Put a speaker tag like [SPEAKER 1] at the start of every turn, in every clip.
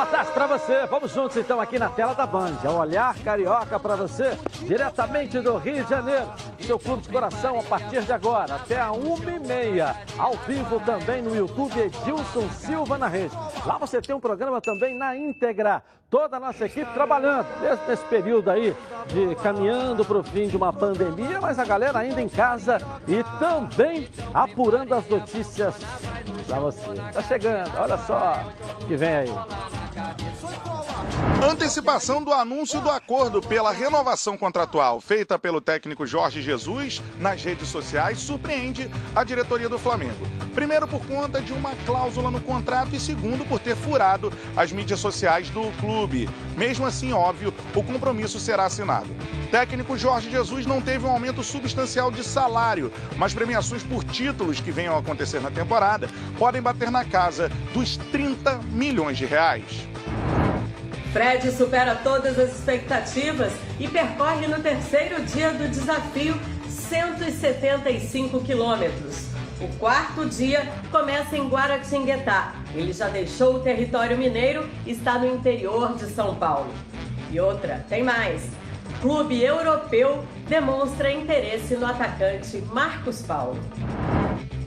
[SPEAKER 1] Boa tarde para você. Vamos juntos então aqui na tela da Band. É o olhar carioca para você, diretamente do Rio de Janeiro. Seu clube de coração a partir de agora, até a 1h30. Ao vivo também no YouTube, Edilson Silva na rede. Lá você tem um programa também na íntegra. Toda a nossa equipe trabalhando, desde esse período aí de caminhando para o fim de uma pandemia, mas a galera ainda em casa e também apurando as notícias para você. Tá chegando, olha só que vem aí.
[SPEAKER 2] Antecipação do anúncio do acordo pela renovação contratual feita pelo técnico Jorge Jesus nas redes sociais surpreende a diretoria do Flamengo. Primeiro, por conta de uma cláusula no contrato, e segundo, por ter furado as mídias sociais do clube. Mesmo assim, óbvio, o compromisso será assinado. Técnico Jorge Jesus não teve um aumento substancial de salário, mas premiações por títulos que venham a acontecer na temporada podem bater na casa dos 30 milhões de reais.
[SPEAKER 3] Fred supera todas as expectativas e percorre no terceiro dia do desafio 175 quilômetros. O quarto dia começa em Guaratinguetá. Ele já deixou o território mineiro e está no interior de São Paulo. E outra, tem mais. Clube europeu demonstra interesse no atacante Marcos Paulo.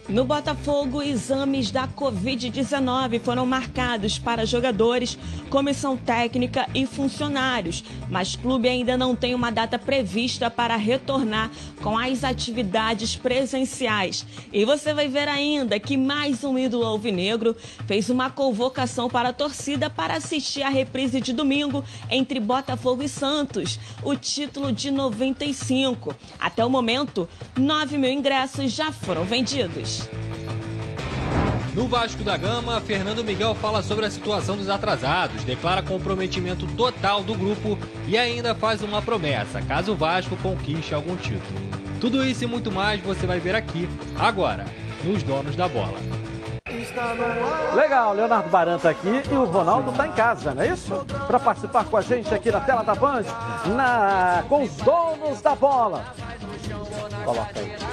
[SPEAKER 4] No Botafogo, exames da Covid-19 foram marcados para jogadores, comissão técnica e funcionários, mas o clube ainda não tem uma data prevista para retornar com as atividades presenciais. E você vai ver ainda que mais um ídolo alvinegro fez uma convocação para a torcida para assistir a reprise de domingo entre Botafogo e Santos, o título de 95. Até o momento, 9 mil ingressos já foram vendidos.
[SPEAKER 5] No Vasco da Gama, Fernando Miguel fala sobre a situação dos atrasados, declara comprometimento total do grupo e ainda faz uma promessa, caso o Vasco conquiste algum título. Tudo isso e muito mais você vai ver aqui, agora, nos Donos da Bola.
[SPEAKER 1] Legal, Leonardo Baranta aqui e o Ronaldo está em casa, não é isso? Para participar com a gente aqui na tela da Band, na... com os Donos da Bola. Coloca aí.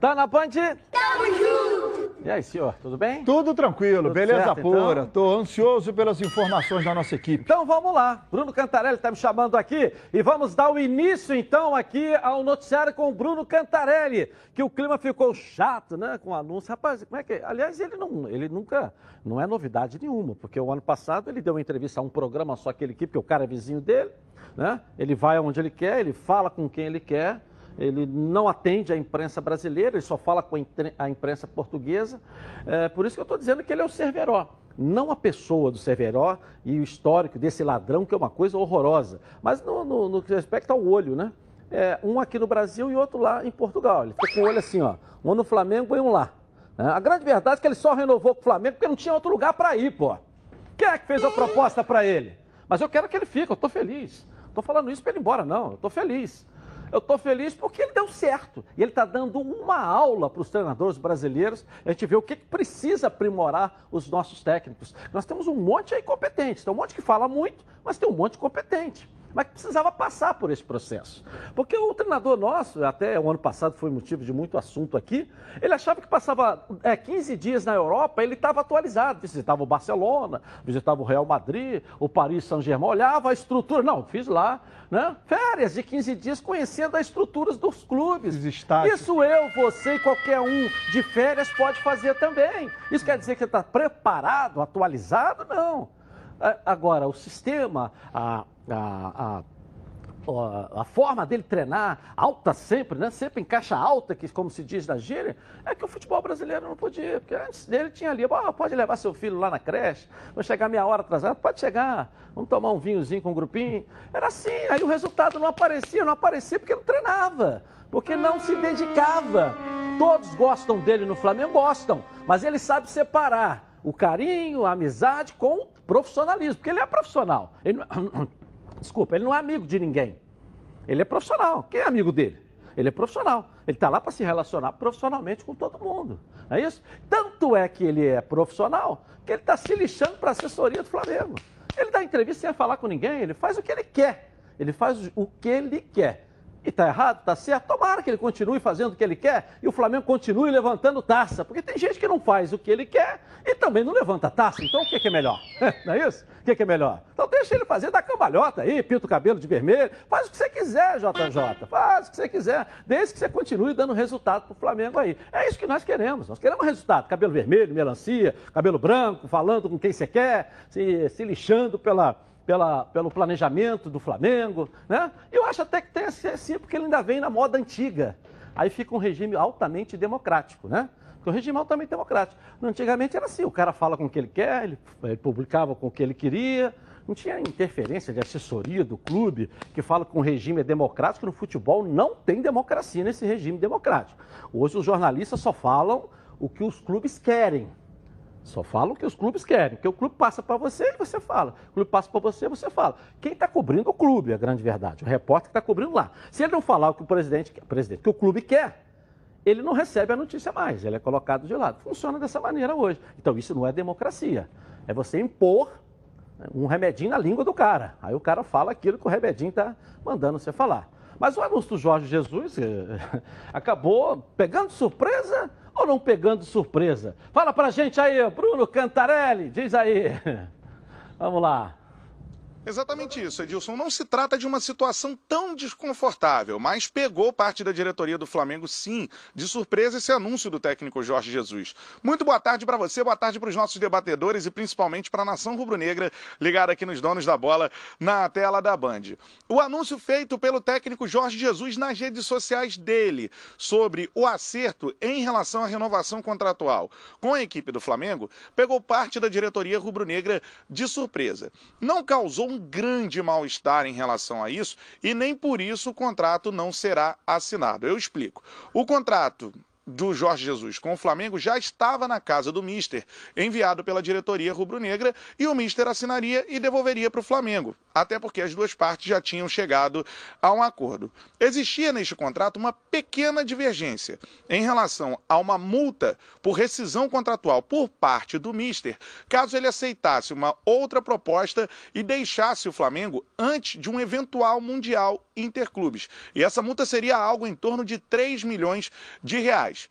[SPEAKER 1] Tá na Band? Tamo junto! E aí, senhor, tudo bem?
[SPEAKER 6] Tudo tranquilo,
[SPEAKER 1] Tudo
[SPEAKER 6] beleza
[SPEAKER 1] certo,
[SPEAKER 6] pura.
[SPEAKER 1] então?
[SPEAKER 6] Tô ansioso pelas informações da nossa equipe.
[SPEAKER 1] Então vamos lá. Bruno Cantarelli está me chamando aqui e vamos dar o início então aqui ao noticiário com o Bruno Cantarelli, que o clima ficou chato, né, com o anúncio. Rapaz, como é que, aliás, ele não, ele nunca, não é novidade nenhuma, porque o ano passado ele deu uma entrevista a um programa só aquele equipe, porque o cara é vizinho dele, né? Ele vai aonde ele quer, ele fala com quem ele quer. Ele não atende à imprensa brasileira, ele só fala com a impre- a imprensa portuguesa. É, por isso que eu estou dizendo que ele é o Cerveró. Não a pessoa do Cerveró e o histórico desse ladrão, que é uma coisa horrorosa. Mas no, no, no que respeita ao olho, né? É, um aqui no Brasil e outro lá em Portugal. Ele ficou com o olho assim, ó. Um no Flamengo e um lá. né? A grande verdade é que ele só renovou com o Flamengo porque não tinha outro lugar para ir, pô. Quem é que fez a proposta para ele? Mas eu quero que ele fique, eu estou feliz. Não estou falando isso para ele ir embora, não. Eu estou feliz. Eu estou feliz porque ele deu certo. E ele está dando uma aula para os treinadores brasileiros. A gente vê o que que precisa aprimorar os nossos técnicos. Nós temos um monte aí competente. Tem um monte que fala muito, mas tem um monte competente. Mas que precisava passar por esse processo. Porque o treinador nosso, até o ano passado foi motivo de muito assunto aqui, ele achava que passava é, 15 dias na Europa, ele estava atualizado. Visitava o Barcelona, visitava o Real Madrid, o Paris Saint-Germain, olhava a estrutura. Não, fiz lá, né? Férias de 15 dias conhecendo as estruturas dos clubes.
[SPEAKER 6] Os estádios.
[SPEAKER 1] Isso eu, você e qualquer um de férias pode fazer também. Isso quer dizer que está preparado, atualizado? Não. Agora, o sistema, a, a, a, a- forma dele treinar, alta sempre, né? Sempre em caixa alta, que como se diz na gíria, é que o futebol brasileiro não podia. Porque antes dele tinha ali, "Ah, pode levar seu filho lá na creche, vai chegar meia hora atrasado, pode chegar, vamos tomar um vinhozinho com um grupinho. Era assim, aí o resultado não aparecia, não aparecia porque não treinava, porque não se dedicava. Todos gostam dele no Flamengo, gostam, mas ele sabe separar o carinho, a amizade com profissionalismo, porque ele é profissional. Ele não... Desculpa, ele não é amigo de ninguém. Ele é profissional. Quem é amigo dele? Ele é profissional. Ele está lá para se relacionar profissionalmente com todo mundo. Não é isso? Tanto é que ele é profissional que ele está se lixando para a assessoria do Flamengo. Ele dá entrevista sem falar com ninguém, ele faz o que ele quer. Ele faz o que ele quer. E está errado, está certo. Tomara que ele continue fazendo o que ele quer e o Flamengo continue levantando taça. Porque tem gente que não faz o que ele quer e também não levanta taça. Então o que, que é melhor? não é isso? O que, que é melhor? Então deixa ele fazer, dá cambalhota aí, pinta o cabelo de vermelho. Faz o que você quiser, JJ. Faz o que você quiser. Desde que você continue dando resultado para o Flamengo aí. É isso que nós queremos. Nós queremos resultado. Cabelo vermelho, melancia, cabelo branco, falando com quem você quer, se, se lixando pela pela, pelo planejamento do Flamengo, né? Eu acho até que tem assim, porque ele ainda vem na moda antiga. Aí fica um regime altamente democrático, né? O regime altamente democrático. Antigamente era assim, o cara fala com o que ele quer, ele, ele publicava com o que ele queria, não tinha interferência de assessoria do clube que fala que um regime é democrático. No futebol não tem democracia nesse regime democrático. Hoje os jornalistas só falam o que os clubes querem. Só fala o que os clubes querem. Porque o clube passa para você e você fala. O clube passa para você você fala. Quem está cobrindo o clube, é a grande verdade. O repórter que está cobrindo lá. Se ele não falar o que o presidente quer, presidente, que o clube quer, ele não recebe a notícia mais. Ele é colocado de lado. Funciona dessa maneira hoje. Então isso não é democracia. É você impor né, um remedinho na língua do cara. Aí o cara fala aquilo que o remedinho está mandando você falar. Mas o anúncio do Jorge Jesus eh, acabou pegando surpresa ou não pegando surpresa? Fala pra gente aí, Bruno Cantarelli, diz aí. Vamos lá.
[SPEAKER 2] Exatamente isso, Edilson. Não se trata de uma situação tão desconfortável, mas pegou parte da diretoria do Flamengo, sim, de surpresa esse anúncio do técnico Jorge Jesus. Muito boa tarde para você, boa tarde para os nossos debatedores e principalmente para a nação rubro-negra ligada aqui nos donos da bola na tela da Band. O anúncio feito pelo técnico Jorge Jesus nas redes sociais dele sobre o acerto em relação à renovação contratual com a equipe do Flamengo pegou parte da diretoria rubro-negra de surpresa. Não causou um um grande mal-estar em relação a isso e nem por isso o contrato não será assinado. Eu explico. O contrato do Jorge Jesus com o Flamengo já estava na casa do Mister, enviado pela diretoria rubro-negra, e o Mister assinaria e devolveria para o Flamengo, até porque as duas partes já tinham chegado a um acordo. Existia neste contrato uma pequena divergência em relação a uma multa por rescisão contratual por parte do Mister, caso ele aceitasse uma outra proposta e deixasse o Flamengo antes de um eventual Mundial Interclubes. E essa multa seria algo em torno de 3 milhões de reais.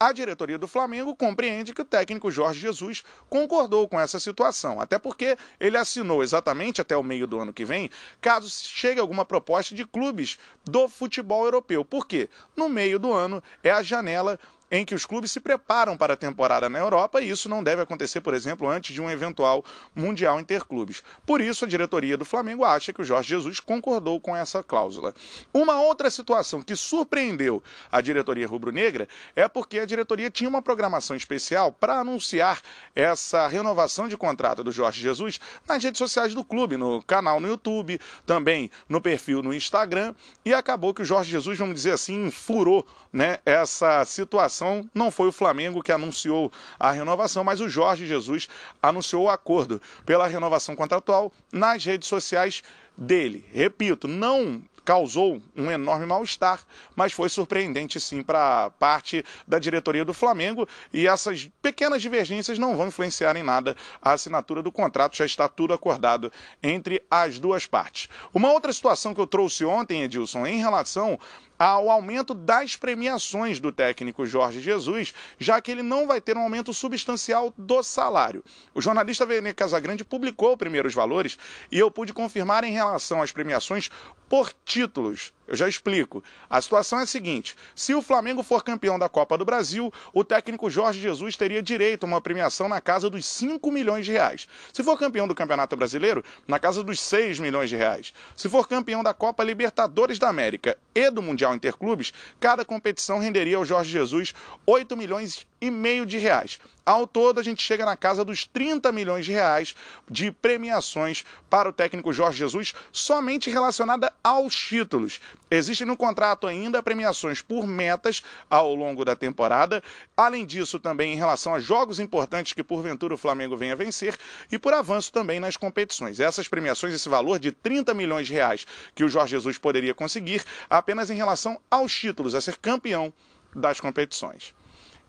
[SPEAKER 2] A diretoria do Flamengo compreende que o técnico Jorge Jesus concordou com essa situação, até porque ele assinou exatamente até o meio do ano que vem, caso chegue alguma proposta de clubes do futebol europeu. Por quê? No meio do ano é a janela em que os clubes se preparam para a temporada na Europa e isso não deve acontecer, por exemplo, antes de um eventual Mundial Interclubes. Por isso, a diretoria do Flamengo acha que o Jorge Jesus concordou com essa cláusula. Uma outra situação que surpreendeu a diretoria rubro-negra é porque a diretoria tinha uma programação especial para anunciar essa renovação de contrato do Jorge Jesus nas redes sociais do clube, no canal no YouTube, também no perfil no Instagram, e acabou que o Jorge Jesus, vamos dizer assim, furou né, essa situação. Não foi o Flamengo que anunciou a renovação, mas o Jorge Jesus anunciou o acordo pela renovação contratual nas redes sociais dele. Repito, não causou um enorme mal-estar, mas foi surpreendente sim para parte da diretoria do Flamengo e essas pequenas divergências não vão influenciar em nada a assinatura do contrato, já está tudo acordado entre as duas partes. Uma outra situação que eu trouxe ontem, Edilson, em relação ao aumento das premiações do técnico Jorge Jesus, já que ele não vai ter um aumento substancial do salário. O jornalista Vene Casagrande publicou primeiros valores e eu pude confirmar em relação às premiações por títulos. Eu já explico. A situação é a seguinte: se o Flamengo for campeão da Copa do Brasil, o técnico Jorge Jesus teria direito a uma premiação na casa dos 5 milhões de reais. Se for campeão do Campeonato Brasileiro, na casa dos 6 milhões de reais. Se for campeão da Copa Libertadores da América e do Mundial Interclubes, cada competição renderia ao Jorge Jesus 8 milhões e meio de reais. Ao todo, a gente chega na casa dos 30 milhões de reais de premiações para o técnico Jorge Jesus, somente relacionada aos títulos. Existem no contrato ainda premiações por metas ao longo da temporada. Além disso, também em relação a jogos importantes que porventura o Flamengo venha vencer e por avanço também nas competições. Essas premiações, esse valor de 30 milhões de reais que o Jorge Jesus poderia conseguir, apenas em relação aos títulos, a ser campeão das competições.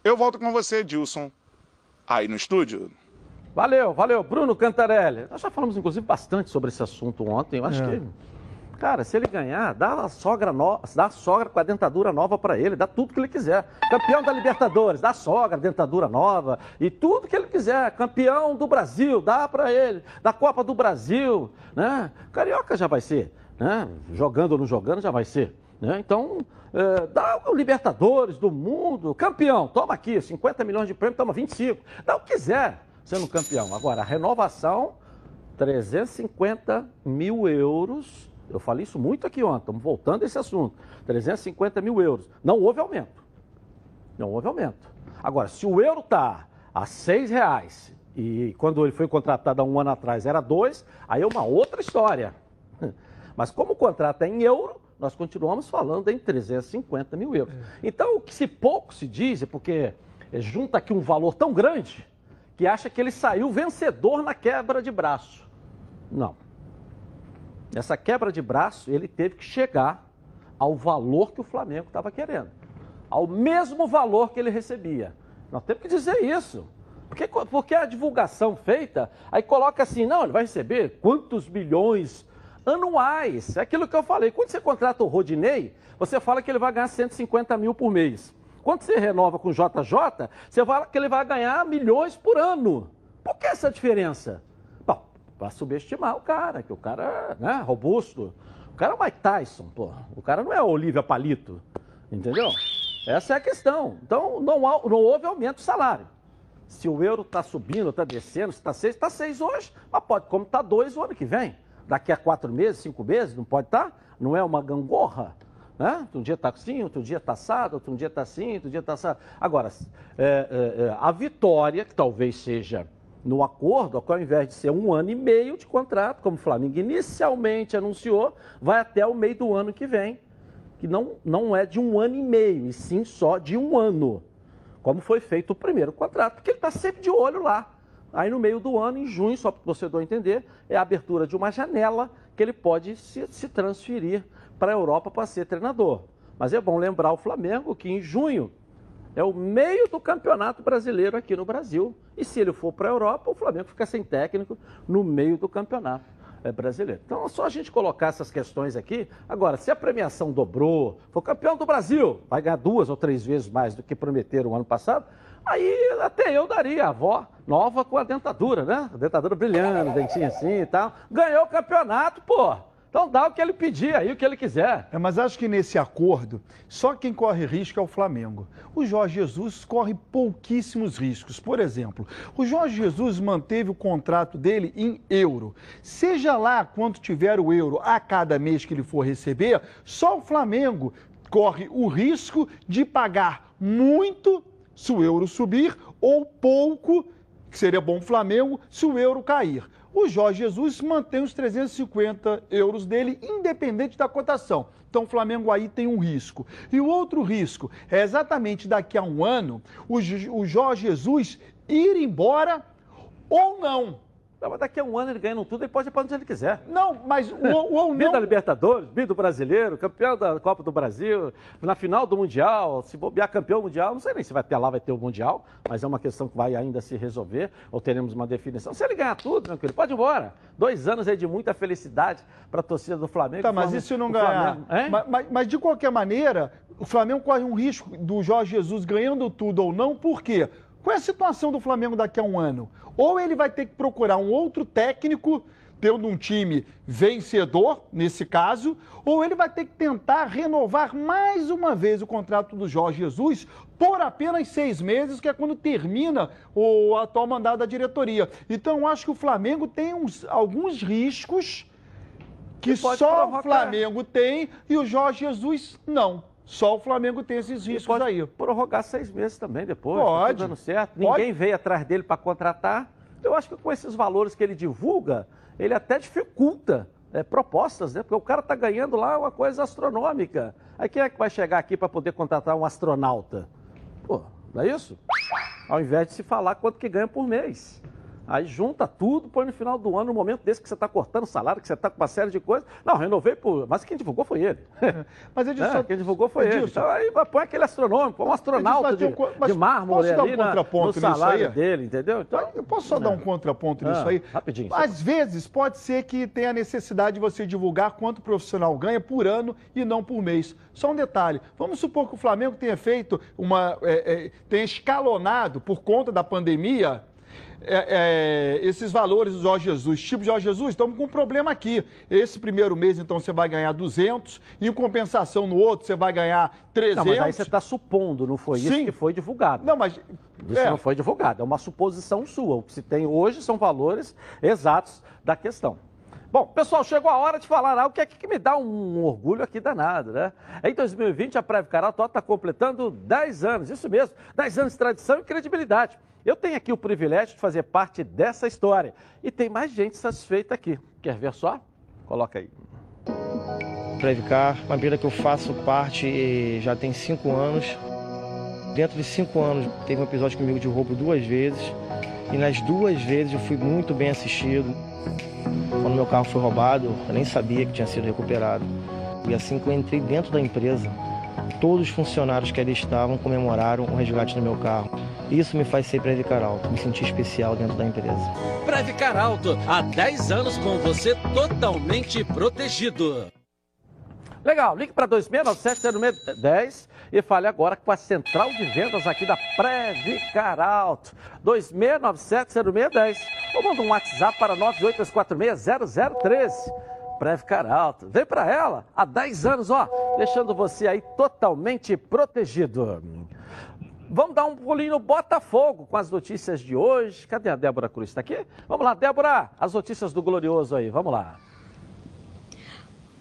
[SPEAKER 2] Eu volto com você, Dilson, aí no estúdio.
[SPEAKER 1] Valeu, valeu. Bruno Cantarelli. Nós já falamos, inclusive, bastante sobre esse assunto ontem. Eu acho
[SPEAKER 6] É.
[SPEAKER 1] que, cara, se ele ganhar, dá a sogra, no... dá a sogra com a dentadura nova para ele, dá tudo que ele quiser. Campeão da Libertadores, dá a sogra, dentadura nova e tudo que ele quiser. Campeão do Brasil, dá para ele. Da Copa do Brasil, né? Carioca já vai ser, né? Jogando ou não jogando já vai ser, né? Então, é, dá o Libertadores do mundo, campeão, toma aqui, 50 milhões de prêmio, toma 25. Dá o que quiser sendo campeão. Agora, a renovação, 350 mil euros. Eu falei isso muito aqui ontem, estamos voltando a esse assunto. 350 mil euros. Não houve aumento. Não houve aumento. Agora, se o euro está a seis reais e quando ele foi contratado há um ano atrás era dois, aí é uma outra história. Mas como o contrato é em euro, nós continuamos falando em 350 mil euros. Então, o que se pouco se diz é porque junta aqui um valor tão grande que acha que ele saiu vencedor na quebra de braço. Não. Essa quebra de braço, ele teve que chegar ao valor que o Flamengo estava querendo. Ao mesmo valor que ele recebia. Nós temos que dizer isso. Porque, porque a divulgação feita, aí coloca assim, não, ele vai receber quantos milhões anuais. É aquilo que eu falei. Quando você contrata o Rodinei, você fala que ele vai ganhar 150 mil por mês. Quando você renova com o JJ, você fala que ele vai ganhar milhões por ano. Por que essa diferença? Bom, para subestimar o cara, que o cara é né, robusto. O cara é o Mike Tyson, pô. O cara não é o Olivia Palito. Entendeu? Essa é a questão. Então, não, há- não houve aumento do salário. Se o euro está subindo, está descendo, se está seis, está seis hoje, mas pode, como está dois o ano que vem. Daqui a quatro meses, cinco meses, não pode estar? Não é uma gangorra? Né? Um dia está assim, outro dia está assado, outro dia está assim, outro dia está assado. Agora, é, é, é, a vitória, que talvez seja no acordo, ao invés de ser um ano e meio de contrato, como o Flamengo inicialmente anunciou, vai até o meio do ano que vem, que não, não é de um ano e meio, e sim só de um ano como foi feito o primeiro contrato, porque ele está sempre de olho lá. Aí no meio do ano, em junho, só para o torcedor entender, é a abertura de uma janela que ele pode se, se transferir para a Europa para ser treinador. Mas é bom lembrar o Flamengo que em junho é o meio do campeonato brasileiro aqui no Brasil. E se ele for para a Europa, o Flamengo fica sem técnico no meio do campeonato é, brasileiro. Então é só a gente colocar essas questões aqui. Agora, se a premiação dobrou, for campeão do Brasil, vai ganhar duas ou três vezes mais do que prometeram o ano passado, aí até eu daria a avó nova com a dentadura, né? A dentadura brilhando, dentinho assim e tal. Ganhou o campeonato, pô. Então dá o que ele pedir aí, o que ele quiser.
[SPEAKER 6] É, mas acho que nesse acordo, só quem corre risco é o Flamengo. O Jorge Jesus corre pouquíssimos riscos. Por exemplo, o Jorge Jesus manteve o contrato dele em euro. Seja lá quanto tiver o euro a cada mês que ele for receber, só o Flamengo corre o risco de pagar muito se o euro subir ou pouco, que seria bom o Flamengo, se o euro cair. O Jorge Jesus mantém os 350 euros dele, independente da cotação. Então o Flamengo aí tem um risco. E o outro risco é exatamente daqui a um ano o, Jorge Jesus ir embora ou não.
[SPEAKER 1] Não, mas daqui a um ano ele ganhando tudo, ele pode ir para onde ele quiser.
[SPEAKER 6] Não, mas o, o ou
[SPEAKER 1] Bi da
[SPEAKER 6] não.
[SPEAKER 1] Libertadores, bi do Brasileiro, campeão da Copa do Brasil, na final do Mundial, se bobear campeão mundial, não sei nem se vai ter lá, vai ter o Mundial, mas é uma questão que vai ainda se resolver, ou teremos uma definição. Se ele ganhar tudo, querido, pode ir embora. Dois anos aí de muita felicidade para a torcida do Flamengo.
[SPEAKER 6] Tá, mas e se não
[SPEAKER 1] o
[SPEAKER 6] ganhar?
[SPEAKER 1] Flamengo- Hein?
[SPEAKER 6] Mas, mas- mas, de qualquer maneira, o Flamengo corre um risco do Jorge Jesus ganhando tudo ou não, por quê? Qual é a situação do Flamengo daqui a um ano? Ou ele vai ter que procurar um outro técnico, tendo um time vencedor, nesse caso, ou ele vai ter que tentar renovar mais uma vez o contrato do Jorge Jesus por apenas seis meses, que é quando termina o atual mandato da diretoria. Então, eu acho que o Flamengo tem uns- alguns riscos que
[SPEAKER 1] pode
[SPEAKER 6] só
[SPEAKER 1] provocar.
[SPEAKER 6] o Flamengo tem e o Jorge Jesus não. Só o Flamengo tem esses riscos
[SPEAKER 1] pode
[SPEAKER 6] aí.
[SPEAKER 1] prorrogar seis meses também depois.
[SPEAKER 6] Pode.
[SPEAKER 1] Tá dando certo.
[SPEAKER 6] Pode.
[SPEAKER 1] Ninguém veio atrás dele para contratar. Eu acho que com esses valores que ele divulga, ele até dificulta é, propostas, né? Porque o cara está ganhando lá uma coisa astronômica. Aí quem é que vai chegar aqui para poder contratar um astronauta? Pô, não é isso? Ao invés de se falar quanto que ganha por mês. Aí junta tudo, põe no final do ano, no momento desse que você está cortando salário, que você está com uma série de coisas. Não, renovei por. Mas quem divulgou foi ele.
[SPEAKER 6] Mas Edilson,
[SPEAKER 1] É, quem divulgou foi ele.
[SPEAKER 6] Edilson,
[SPEAKER 1] Então aí põe aquele astronômico, põe um astronauta
[SPEAKER 6] Edilson,
[SPEAKER 1] de,
[SPEAKER 6] mas
[SPEAKER 1] de mármore
[SPEAKER 6] posso dar um
[SPEAKER 1] ali na-
[SPEAKER 6] contraponto
[SPEAKER 1] no
[SPEAKER 6] nisso
[SPEAKER 1] salário
[SPEAKER 6] aí?
[SPEAKER 1] dele, entendeu? Então,
[SPEAKER 6] Eu posso só dar um contraponto nisso
[SPEAKER 1] Ah,
[SPEAKER 6] aí?
[SPEAKER 1] rapidinho.
[SPEAKER 6] Às vezes pode ser que tenha necessidade de você divulgar quanto o profissional ganha por ano e não por mês. Só um detalhe: vamos supor que o Flamengo tenha feito uma. é, é, tenha escalonado por conta da pandemia. É, é, esses valores do Jorge Jesus, tipo Jorge Jesus, estamos com um problema aqui. Esse primeiro mês, então, você vai ganhar 200, e em compensação no outro, você vai ganhar 300.
[SPEAKER 1] não, mas aí você está supondo, não foi isso
[SPEAKER 6] Sim.
[SPEAKER 1] que foi divulgado.
[SPEAKER 6] Não, mas.
[SPEAKER 1] Isso
[SPEAKER 6] é,
[SPEAKER 1] não foi divulgado, é uma suposição sua. O que se tem hoje são valores exatos da questão. Bom, pessoal, chegou a hora de falar algo que é que me dá um orgulho aqui danado, né? Em 2020, a Preve Carato está completando 10 anos, isso mesmo, 10 anos de tradição e credibilidade. Eu tenho aqui o privilégio de fazer parte dessa história. E tem mais gente satisfeita aqui. Quer ver só? Coloca aí.
[SPEAKER 7] Previcar, uma empresa que eu faço parte já tem cinco anos. Dentro de cinco anos teve um episódio comigo de roubo duas vezes e nas duas vezes eu fui muito bem assistido. Quando meu carro foi roubado, eu nem sabia que tinha sido recuperado. E assim que eu entrei dentro da empresa, todos os funcionários que ali estavam comemoraram o resgate do meu carro. Isso me faz ser Previcar Alto, me sentir especial dentro da empresa.
[SPEAKER 8] Previcar Alto, há 10 anos com você totalmente protegido.
[SPEAKER 1] Legal, ligue para 2697-0610 e fale agora com a central de vendas aqui da Previcar Alto. 2697-0610 ou manda um WhatsApp para 98246-0013. Previcar Alto. Vem para ela há 10 anos, ó, deixando você aí totalmente protegido. Vamos dar um pulinho no Botafogo com as notícias de hoje. Cadê a Débora Cruz? Está aqui? Vamos lá, Débora, as notícias do Glorioso aí, vamos lá.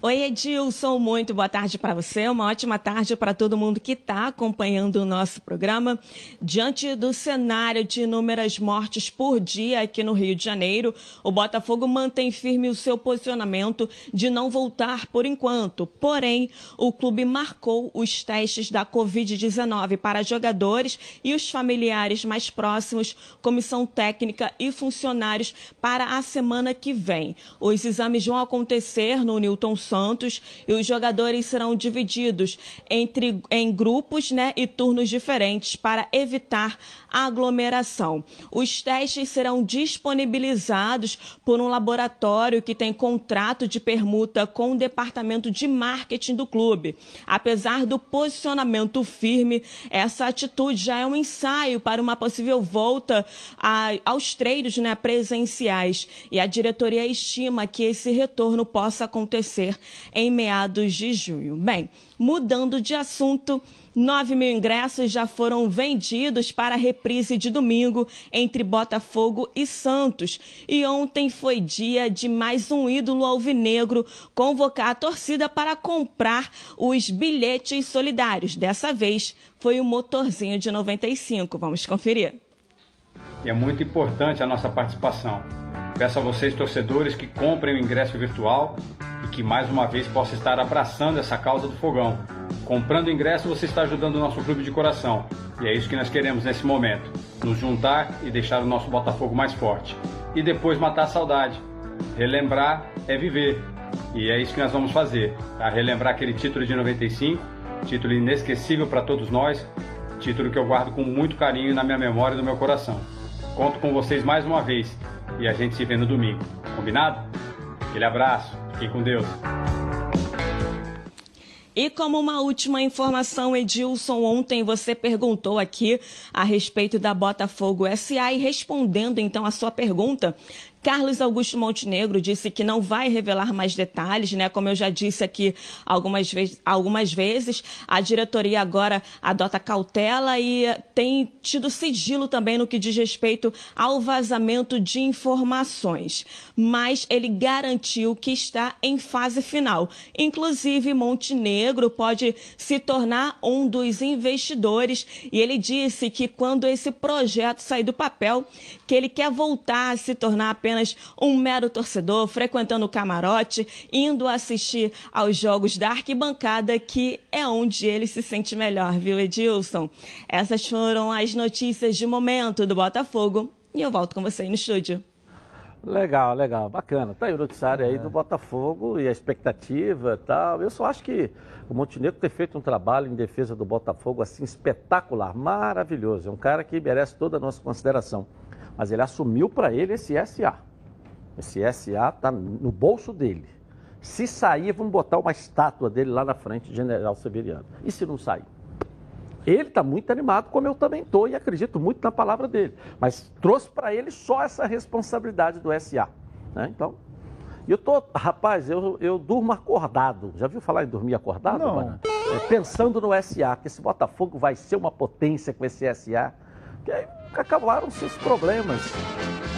[SPEAKER 4] Oi, Edilson, muito boa tarde para você, uma ótima tarde para todo mundo que está acompanhando o nosso programa. Diante do cenário de inúmeras mortes por dia aqui no Rio de Janeiro, o Botafogo mantém firme o seu posicionamento de não voltar por enquanto. Porém, o clube marcou os testes da Covid-19 para jogadores e os familiares mais próximos, comissão técnica e funcionários para a semana que vem. Os exames vão acontecer no Newton Santos e os jogadores serão divididos entre em grupos, né, e turnos diferentes para evitar aglomeração. Os testes serão disponibilizados por um laboratório que tem contrato de permuta com o departamento de marketing do clube. Apesar do posicionamento firme, essa atitude já é um ensaio para uma possível volta a- aos treinos né, presenciais. E a diretoria estima que esse retorno possa acontecer em meados de junho. Bem, mudando de assunto. 9 mil ingressos já foram vendidos para a reprise de domingo entre Botafogo e Santos. E ontem foi dia de mais um ídolo alvinegro convocar a torcida para comprar os bilhetes solidários. Dessa vez foi o motorzinho de 95. Vamos conferir.
[SPEAKER 9] E é muito importante a nossa participação. Peço a vocês, torcedores, que comprem o ingresso virtual e que mais uma vez possa estar abraçando essa causa do fogão. Comprando ingresso, você está ajudando o nosso clube de coração. E é isso que nós queremos nesse momento: nos juntar e deixar o nosso Botafogo mais forte. E depois matar a saudade. Relembrar é viver. E é isso que nós vamos fazer: tá? relembrar aquele título de 95, título inesquecível para todos nós, título que eu guardo com muito carinho na minha memória e no meu coração. Conto com vocês mais uma vez e a gente se vê no domingo. Combinado? Aquele abraço, fiquem com Deus.
[SPEAKER 4] E como uma última informação, Edilson, ontem você perguntou aqui a respeito da Botafogo SA e respondendo então a sua pergunta, Carlos Augusto Montenegro disse que não vai revelar mais detalhes, né? Como eu já disse aqui algumas vezes, algumas vezes a diretoria agora adota cautela e tem tido sigilo também no que diz respeito ao vazamento de informações. Mas ele garantiu que está em fase final. Inclusive, Montenegro pode se tornar um dos investidores e ele disse que quando esse projeto sair do papel, que ele quer voltar a se tornar apenas um mero torcedor, frequentando o camarote, indo assistir aos jogos da arquibancada, que é onde ele se sente melhor, viu, Edilson? Essas foram as notícias de momento do Botafogo e eu volto com você aí no estúdio.
[SPEAKER 1] Legal, legal, bacana. Tá aí o noticiário aí do Botafogo e a expectativa e tal. Eu só acho que o Montenegro ter feito um trabalho em defesa do Botafogo assim espetacular, maravilhoso. É um cara que merece toda a nossa consideração. Mas ele assumiu para ele esse SA. Esse SA está no bolso dele. Se sair, vamos botar uma estátua dele lá na frente, General Severiano. E se não sair? Ele está muito animado, como eu também estou, e acredito muito na palavra dele. Mas trouxe para ele só essa responsabilidade do SA. Né? Então, eu tô, rapaz, eu, eu durmo acordado. Já viu falar em dormir acordado?
[SPEAKER 6] Não.
[SPEAKER 1] É, pensando no SA, que esse Botafogo vai ser uma potência com esse SA. Que aí acabaram seus problemas.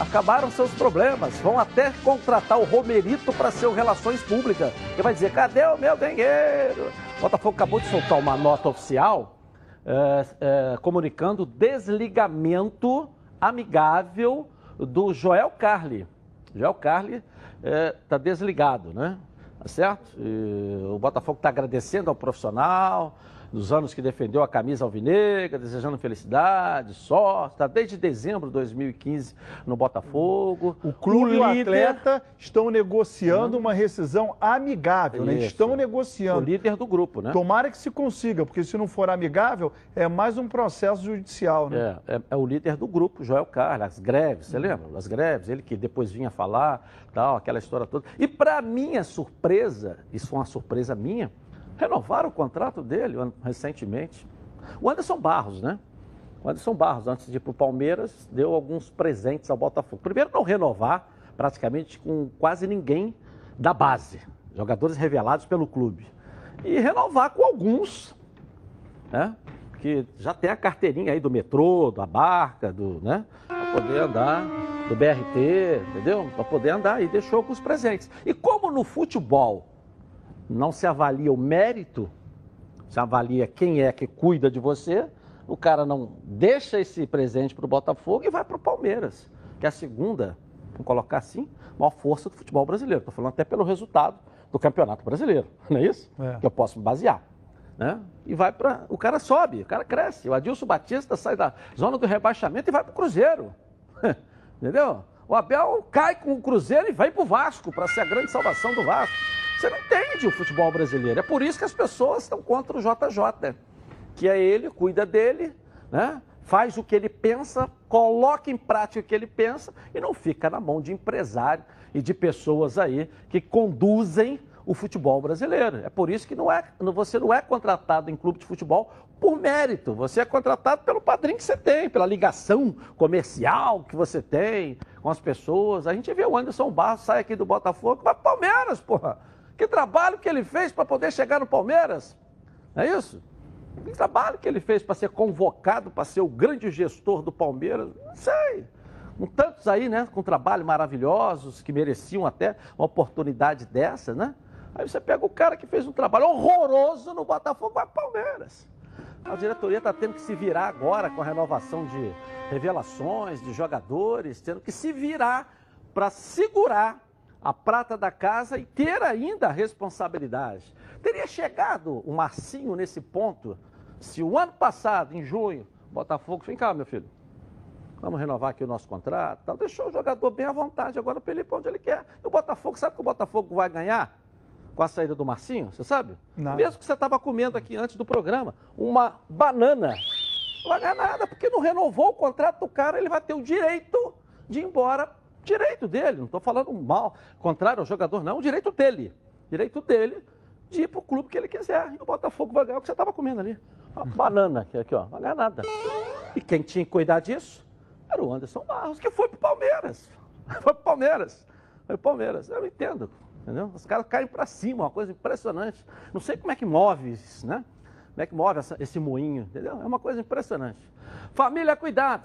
[SPEAKER 1] Acabaram seus problemas. Vão até contratar o Romerito para ser o Relações Públicas. Que vai dizer, cadê o meu dinheiro? O Botafogo acabou de soltar uma nota oficial é, é, comunicando desligamento amigável do Joel Carli. Joel Carli está é, tá desligado, né? Tá certo? E o Botafogo está agradecendo ao profissional, dos anos que defendeu a camisa alvinegra, desejando felicidade, sorte, está desde dezembro de 2015 no Botafogo.
[SPEAKER 6] O clube
[SPEAKER 1] o
[SPEAKER 6] e o atleta estão negociando uma rescisão amigável, né? Estão
[SPEAKER 1] O
[SPEAKER 6] negociando.
[SPEAKER 1] líder do grupo, né?
[SPEAKER 6] Tomara que se consiga, porque se não for amigável, é mais um processo judicial, né?
[SPEAKER 1] É, é, é o líder do grupo, Joel Carlos, as greves, você lembra? As greves, ele que depois vinha falar, tal, aquela história toda. E para minha surpresa, isso foi uma surpresa minha, renovaram o contrato dele recentemente. O Anderson Barros, né? O Anderson Barros, antes de ir para o Palmeiras, deu alguns presentes ao Botafogo. Primeiro, não renovar praticamente com quase ninguém da base, jogadores revelados pelo clube. E renovar com alguns né? Que já tem a carteirinha aí do metrô, da barca, do, né? Para poder andar, do BRT, entendeu? Para poder andar e deixou alguns presentes. E como no futebol não se avalia o mérito, se avalia quem é que cuida de você, o cara não deixa esse presente para o Botafogo e vai para o Palmeiras, que é a segunda, vamos colocar assim, maior força do futebol brasileiro. Estou falando até pelo resultado do Campeonato Brasileiro, não é isso?
[SPEAKER 6] É.
[SPEAKER 1] Que eu posso me basear. Né? E vai para. O cara sobe, o cara cresce. O Adilson Batista sai da zona do rebaixamento e vai para o Cruzeiro. Entendeu? O Abel cai com o Cruzeiro e vai para o Vasco, para ser a grande salvação do Vasco. Você não entende o futebol brasileiro. É por isso que as pessoas estão contra o JJ. Que é ele, cuida dele, né? faz o que ele pensa, coloca em prática o que ele pensa e não fica na mão de empresário e de pessoas aí que conduzem o futebol brasileiro. É por isso que não é, você não é contratado em clube de futebol por mérito. Você é contratado pelo padrinho que você tem, pela ligação comercial que você tem com as pessoas. A gente vê o Anderson Barros sai aqui do Botafogo vai pro Palmeiras, porra. Que trabalho que ele fez para poder chegar no Palmeiras. Não é isso? Que trabalho que ele fez para ser convocado para ser o grande gestor do Palmeiras? Não sei. Com tantos aí, né? Com trabalho maravilhosos, que mereciam até uma oportunidade dessa, né? Aí você pega o cara que fez um trabalho horroroso no Botafogo, para Palmeiras. A diretoria está tendo que se virar agora com a renovação de revelações, de jogadores, tendo que se virar para segurar a prata da casa e ter ainda a responsabilidade. Teria chegado o Marcinho nesse ponto se o ano passado, em junho, Botafogo, vem cá, meu filho, vamos renovar aqui o nosso contrato, tal. deixou o jogador bem à vontade agora para ele ir para onde ele quer. E o Botafogo, sabe que o Botafogo vai ganhar com a saída do Marcinho? Você sabe?
[SPEAKER 6] Nada.
[SPEAKER 1] Mesmo que você estava comendo aqui antes do programa, uma banana. Não vai ganhar nada, porque não renovou o contrato do cara, ele vai ter o direito de ir embora. Direito dele, não estou falando mal, contrário ao jogador, não, o direito dele. Direito dele de ir para o clube que ele quiser. E o Botafogo vai ganhar o que você estava comendo ali. Uma banana, que é aqui, ó, não ganhar nada. E quem tinha que cuidar disso era o Anderson Barros, que foi para o Palmeiras. Foi pro Palmeiras. Foi pro Palmeiras. Eu entendo. Entendeu? Os caras caem para cima, uma coisa impressionante. Não sei como é que move isso, né? Como é que move essa, esse moinho, entendeu? É uma coisa impressionante. Família, cuidado.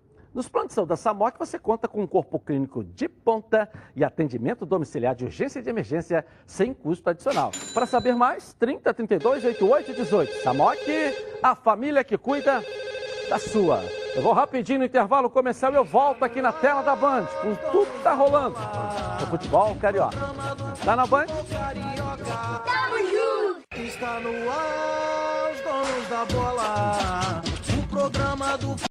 [SPEAKER 1] Nos planos de saúde da SAMOC, você conta com um corpo clínico de ponta e atendimento domiciliar de urgência e de emergência sem custo adicional. Para saber mais, 30 32 88 18. SAMOC, a família que cuida da sua. Eu vou rapidinho no intervalo comercial e eu volto aqui na tela da Band, com tudo que tá rolando futebol carioca. Tá na Band?
[SPEAKER 10] Está no ar, os donos da bola. O programa do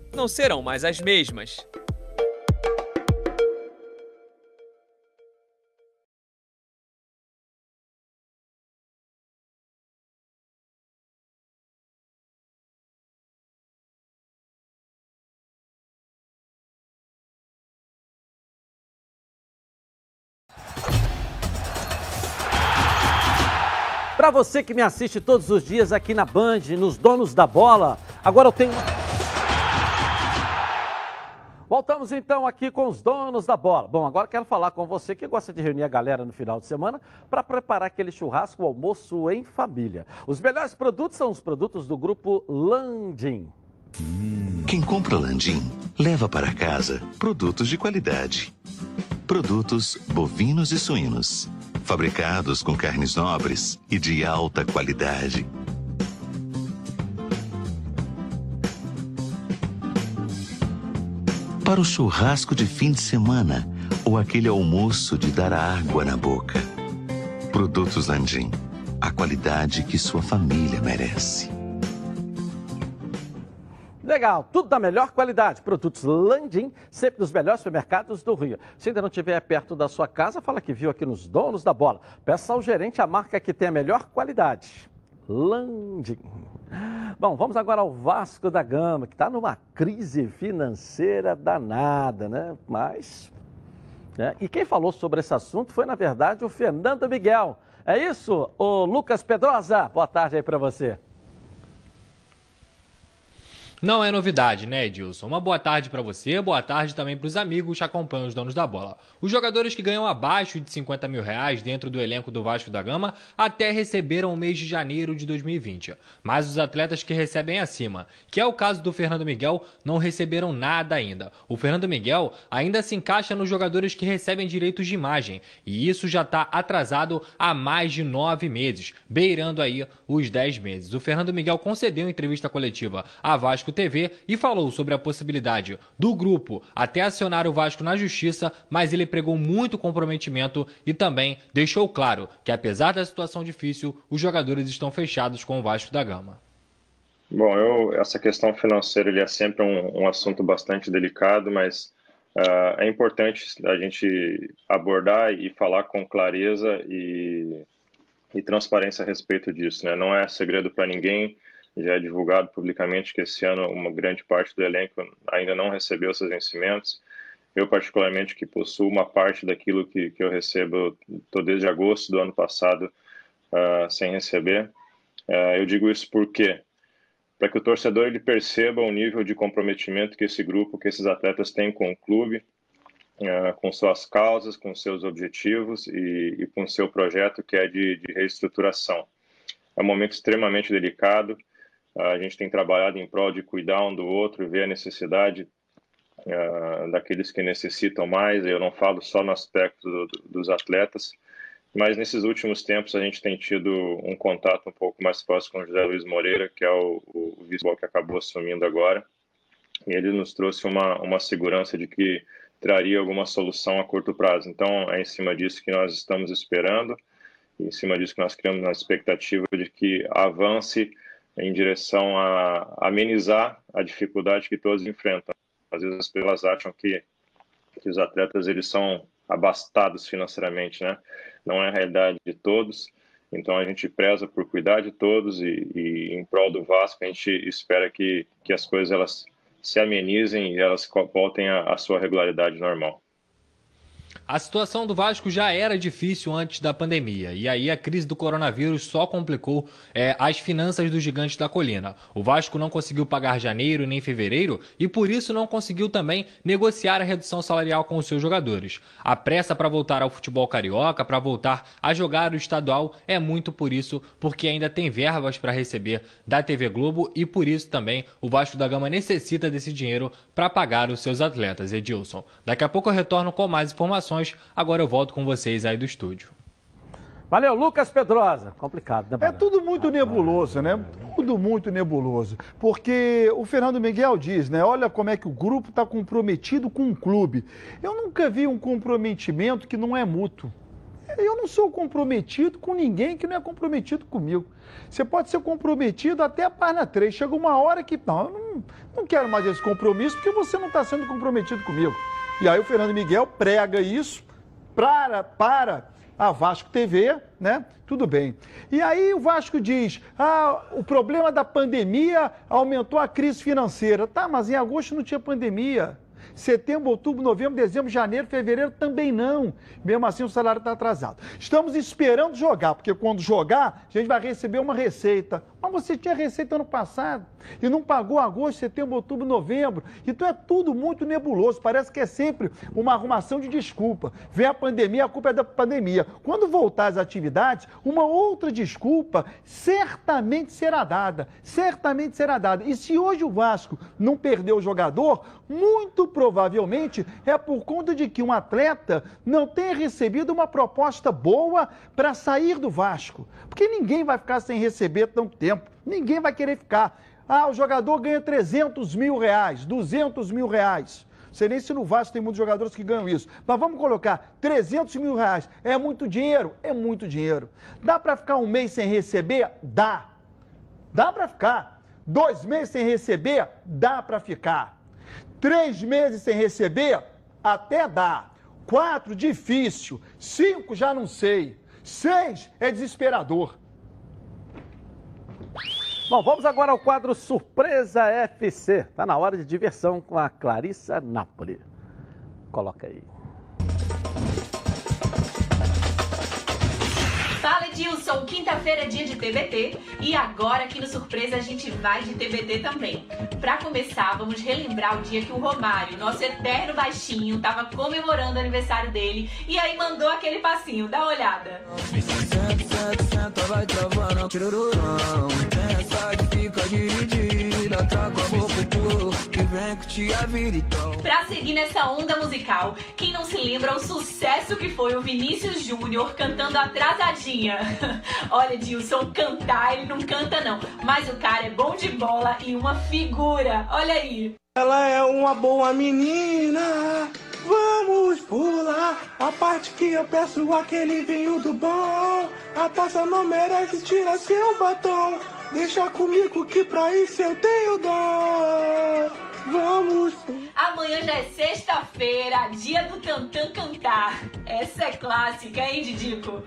[SPEAKER 11] não serão mais as mesmas.
[SPEAKER 1] Para você que me assiste todos os dias aqui na Band, nos Donos da Bola, agora eu tenho. Voltamos então aqui com os donos da bola. Bom, agora quero falar com você que gosta de reunir a galera no final de semana para preparar aquele churrasco, almoço em família. Os melhores produtos são os produtos do grupo Landim.
[SPEAKER 12] Quem compra Landim leva para casa produtos de qualidade. Produtos bovinos e suínos, fabricados com carnes nobres e de alta qualidade. Para o churrasco de fim de semana ou aquele almoço de dar água na boca. Produtos Landim, a qualidade que sua família merece.
[SPEAKER 1] Legal, tudo da melhor qualidade. Produtos Landim, sempre dos melhores supermercados do Rio. Se ainda não estiver perto da sua casa, fala que viu aqui nos Donos da Bola. Peça ao gerente a marca que tem a melhor qualidade. Landim. Bom, vamos agora ao Vasco da Gama, que está numa crise financeira danada, né? Mas. Né? E quem falou sobre esse assunto foi, na verdade, o Fernando Miguel. É isso, o Lucas Pedrosa? Boa tarde aí para você.
[SPEAKER 5] Não é novidade, né, Edilson? Uma boa tarde para você, boa tarde também para os amigos que acompanham os donos da bola. Os jogadores que ganham abaixo de 50 mil reais dentro do elenco do Vasco da Gama até receberam o mês de janeiro de 2020. Mas os atletas que recebem acima, que é o caso do Fernando Miguel, não receberam nada ainda. O Fernando Miguel ainda se encaixa nos jogadores que recebem direitos de imagem, e isso já está atrasado há mais de nove meses, beirando aí os dez meses. O Fernando Miguel concedeu entrevista coletiva a Vasco Vasco TV e falou sobre a possibilidade do grupo até acionar o Vasco na justiça, mas ele pregou muito comprometimento e também deixou claro que, apesar da situação difícil, os jogadores estão fechados com o Vasco da Gama.
[SPEAKER 13] Bom, eu, essa questão financeira ele é sempre um, um assunto bastante delicado, mas uh, é importante a gente abordar e falar com clareza e, e transparência a respeito disso. Né? Não é segredo para ninguém já é divulgado publicamente que esse ano uma grande parte do elenco ainda não recebeu seus vencimentos. Eu, particularmente, que possuo uma parte daquilo que, que eu recebo, estou desde agosto do ano passado uh, sem receber. Uh, eu digo isso porque para que o torcedor ele perceba o nível de comprometimento que esse grupo, que esses atletas têm com o clube, uh, com suas causas, com seus objetivos e, e com seu projeto que é de, de reestruturação. É um momento extremamente delicado. A gente tem trabalhado em prol de cuidar um do outro, ver a necessidade uh, daqueles que necessitam mais. Eu não falo só no aspecto do, dos atletas, mas nesses últimos tempos a gente tem tido um contato um pouco mais próximo com o José Luiz Moreira, que é o, o vice que acabou assumindo agora. E ele nos trouxe uma, uma segurança de que traria alguma solução a curto prazo. Então, é em cima disso que nós estamos esperando, em cima disso que nós criamos a expectativa de que avance em direção a amenizar a dificuldade que todos enfrentam. Às vezes as pessoas acham que, que os atletas eles são abastados financeiramente, né? Não é a realidade de todos. Então a gente preza por cuidar de todos e, e em prol do Vasco a gente espera que, que as coisas elas se amenizem e elas voltem à sua regularidade normal.
[SPEAKER 5] A situação do Vasco já era difícil antes da pandemia, e aí a crise do coronavírus só complicou é, as finanças dos gigantes da colina. O Vasco não conseguiu pagar janeiro nem fevereiro e por isso não conseguiu também negociar a redução salarial com os seus jogadores. A pressa para voltar ao futebol carioca, para voltar a jogar o estadual, é muito por isso, porque ainda tem verbas para receber da TV Globo e por isso também o Vasco da Gama necessita desse dinheiro para pagar os seus atletas. Edilson, daqui a pouco eu retorno com mais informações informações. Agora eu volto com vocês aí do estúdio.
[SPEAKER 1] Valeu, Lucas Pedrosa. Complicado, né,
[SPEAKER 6] É tudo muito nebuloso, né? Tudo muito nebuloso. Porque o Fernando Miguel diz, né? Olha como é que o grupo está comprometido com o clube. Eu nunca vi um comprometimento que não é mútuo. Eu não sou comprometido com ninguém que não é comprometido comigo. Você pode ser comprometido até a página 3. Chega uma hora que, não, eu não, não quero mais esse compromisso porque você não está sendo comprometido comigo. E aí o Fernando Miguel prega isso para, para a Vasco TV, né? Tudo bem. E aí o Vasco diz: ah, o problema da pandemia aumentou a crise financeira. Tá, mas em agosto não tinha pandemia. Setembro, outubro, novembro, dezembro, janeiro, fevereiro também não. Mesmo assim, o salário está atrasado. Estamos esperando jogar, porque quando jogar, a gente vai receber uma receita. Mas você tinha receita ano passado e não pagou agosto, setembro, outubro, novembro. Então é tudo muito nebuloso. Parece que é sempre uma arrumação de desculpa. Vem a pandemia, a culpa é da pandemia. Quando voltar às atividades, uma outra desculpa certamente será dada. Certamente será dada. E se hoje o Vasco não perdeu o jogador, muito provavelmente é por conta de que um atleta não tenha recebido uma proposta boa para sair do Vasco. Porque ninguém vai ficar sem receber tanto tempo. Ninguém vai querer ficar. Ah, o jogador ganha 300 mil reais, 200 mil reais. Sei nem se no Vasco tem muitos jogadores que ganham isso. Mas vamos colocar 300 mil reais. É muito dinheiro? É muito dinheiro. Dá para ficar um mês sem receber? Dá. Dá para ficar. Dois meses sem receber? Dá para ficar. Três meses sem receber? Até dá. Quatro, difícil. Cinco, já não sei. Seis, é desesperador.
[SPEAKER 1] Bom, vamos agora ao quadro Surpresa FC. Tá na hora de diversão com a Clarissa Napoli. Coloca aí.
[SPEAKER 14] Edilson, quinta-feira dia de TBT e agora aqui no Surpresa a gente vai de TBT também. Pra começar, vamos relembrar o dia que o Romário, nosso eterno baixinho, tava comemorando o aniversário dele e aí mandou aquele passinho, dá uma olhada.
[SPEAKER 15] Senta, senta, vai. Pensa que fica dividida, a boca pro que vem a vida então.
[SPEAKER 14] Pra seguir nessa onda musical, quem não se lembra o sucesso que foi o Vinícius Júnior cantando Atrasadinha? Olha, Dilson, cantar ele não canta não, mas o cara é bom de bola e uma figura. Olha aí.
[SPEAKER 16] Ela é uma boa menina. Vamos pular a parte que eu peço aquele vinho do bom. A taça não merece, tira seu batom. Deixa comigo que pra isso eu tenho dó. Vamos.
[SPEAKER 14] Amanhã já é sexta-feira, dia do Tantan cantar. Essa é clássica, hein, Didico?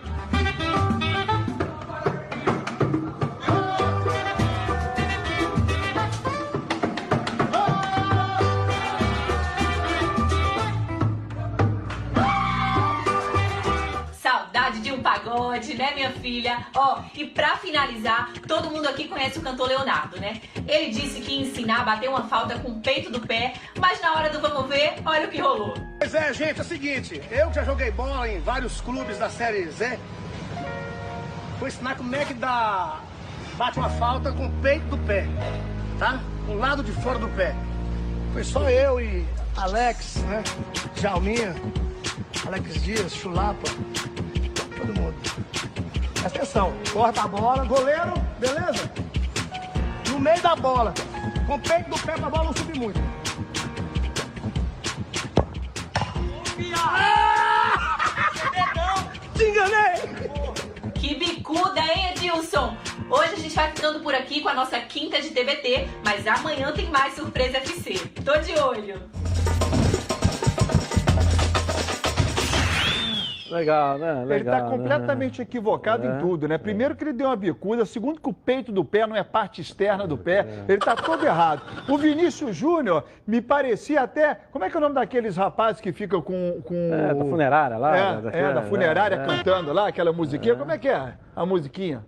[SPEAKER 14] Pagode, né, minha filha? Ó, e pra finalizar, todo mundo aqui conhece o cantor Leonardo, né? Ele disse que ia ensinar a bater uma falta com o peito do pé, mas na hora do vamos ver, olha o que rolou.
[SPEAKER 16] Pois é, gente, é o seguinte, eu já joguei bola em vários clubes da Série Z, vou ensinar como é que dá, bate uma falta com o peito do pé, tá? O lado de fora do pé. Foi só eu e Alex, né? Jalminha, Alex Dias, Chulapa, todo mundo. Atenção, corta a bola, goleiro, beleza? No meio da bola, com o peito do pé pra bola não subir muito. Te enganei!
[SPEAKER 14] Que bicuda, hein, Edilson? Hoje a gente vai ficando por aqui com a nossa quinta de TBT, mas amanhã tem mais surpresa FC. Tô de olho.
[SPEAKER 1] Legal, né? Legal,
[SPEAKER 6] ele está
[SPEAKER 1] né?
[SPEAKER 6] completamente equivocado
[SPEAKER 1] É,
[SPEAKER 6] em tudo, né? Primeiro que ele deu uma bicuda, segundo que o peito do pé não é parte externa do pé, ele está todo errado. O Vinícius Júnior me parecia até, como é que é o nome daqueles rapazes que ficam com... com...
[SPEAKER 1] É, da funerária lá,
[SPEAKER 6] É, é, da funerária
[SPEAKER 1] é, é.
[SPEAKER 6] cantando lá, aquela musiquinha, como é que é a musiquinha?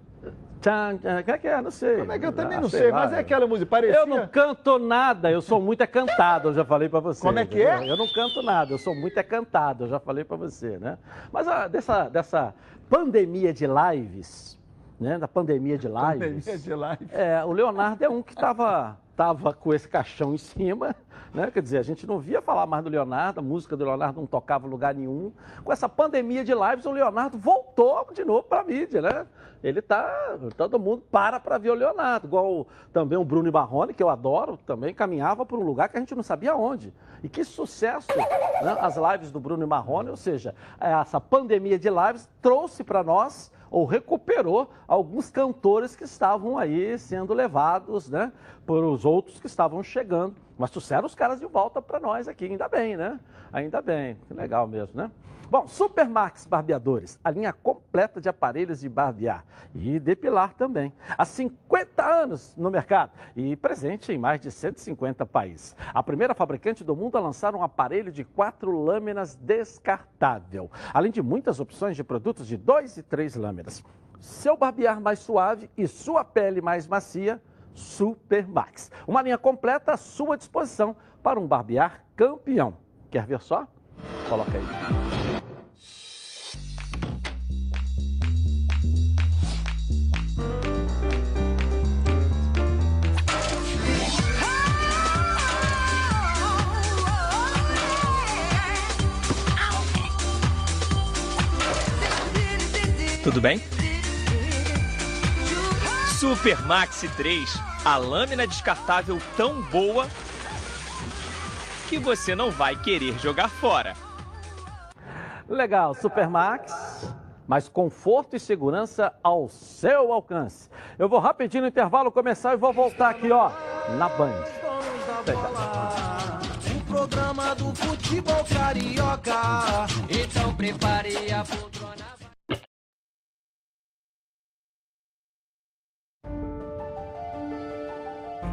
[SPEAKER 1] Tchan, tchan, Como é que é? Não sei.
[SPEAKER 6] Como é que eu também
[SPEAKER 1] Ah,
[SPEAKER 6] não sei, mas
[SPEAKER 1] lá.
[SPEAKER 6] é aquela música, parecia...
[SPEAKER 1] Eu não canto nada, eu sou muito é cantado, eu já falei pra você.
[SPEAKER 6] Como é que é?
[SPEAKER 1] Eu não canto nada, eu sou muito é cantado, eu já falei pra você, né? Mas ah, dessa, dessa pandemia de lives, né? Da pandemia de lives.
[SPEAKER 6] Pandemia de live.
[SPEAKER 1] É, o Leonardo é um que estava tava com esse caixão em cima, né? Quer dizer, a gente não via falar mais do Leonardo, a música do Leonardo não tocava em lugar nenhum. Com essa pandemia de lives, o Leonardo voltou de novo para a mídia, né? Ele tá, todo mundo para para ver o Leonardo, igual também o Bruno Marrone, que eu adoro, também caminhava por um lugar que a gente não sabia onde. E que sucesso, né? As lives do Bruno Marrone, ou seja, essa pandemia de lives trouxe para nós ou recuperou alguns cantores que estavam aí sendo levados, né, por os outros que estavam chegando. Mas trouxeram os caras de volta para nós aqui, ainda bem, né? Ainda bem, que legal mesmo, né? Bom, Supermax Barbeadores, a linha completa de aparelhos de barbear e depilar também. Há 50 anos no mercado e presente em mais de 150 países. A primeira fabricante do mundo a lançar um aparelho de quatro lâminas descartável, além de muitas opções de produtos de dois e três lâminas. Seu barbear mais suave e sua pele mais macia, Supermax. Uma linha completa à sua disposição para um barbear campeão. Quer ver só? Coloca aí.
[SPEAKER 11] Tudo bem? Super Maxi 3, a lâmina descartável tão boa que você não vai querer jogar fora.
[SPEAKER 1] Legal, Supermax, mas conforto e segurança ao seu alcance. Eu vou rapidinho no intervalo começar e vou voltar aqui, ó, na Band.
[SPEAKER 10] O programa do futebol carioca.
[SPEAKER 17] Então prepare a poltrona.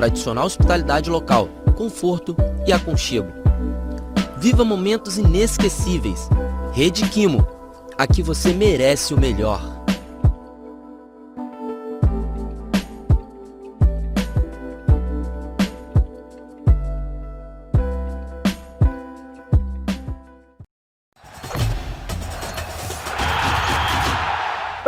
[SPEAKER 18] tradicional hospitalidade local, conforto e aconchego. Viva momentos inesquecíveis. Rede Quimo. Aqui você merece o melhor.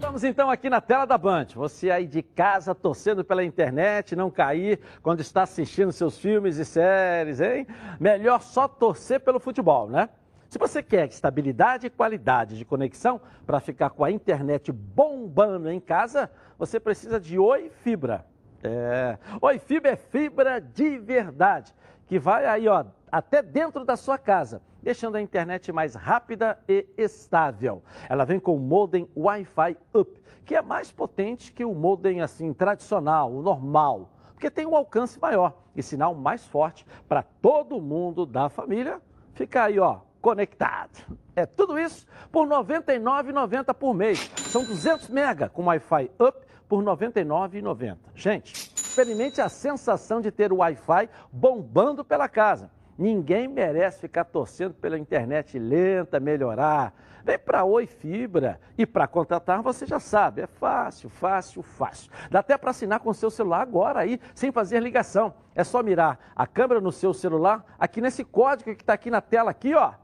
[SPEAKER 1] Estamos então aqui na tela da Band. Você aí de casa torcendo pela internet, não cair quando está assistindo seus filmes e séries, hein? Melhor só torcer pelo futebol, né? Se você quer estabilidade e qualidade de conexão para ficar com a internet bombando em casa, você precisa de Oi Fibra. É, Oi Fibra é fibra de verdade, que vai aí, ó, até dentro da sua casa, deixando a internet mais rápida e estável. Ela vem com o modem Wi-Fi Up, que é mais potente que o modem assim tradicional, o normal, porque tem um alcance maior e sinal mais forte para todo mundo da família. Fica aí, ó, conectado. É tudo isso por R$ 99,90 por mês. São 200 mega com Wi-Fi Up por R$ 99,90. Gente, experimente a sensação de ter o Wi-Fi bombando pela casa. Ninguém merece ficar torcendo pela internet lenta, melhorar. Vem para Oi Fibra. E para contratar, você já sabe, é fácil, fácil, fácil. Dá até para assinar com o seu celular agora aí, sem fazer ligação. É só mirar a câmera no seu celular, aqui nesse código que está aqui na tela, aqui, ó.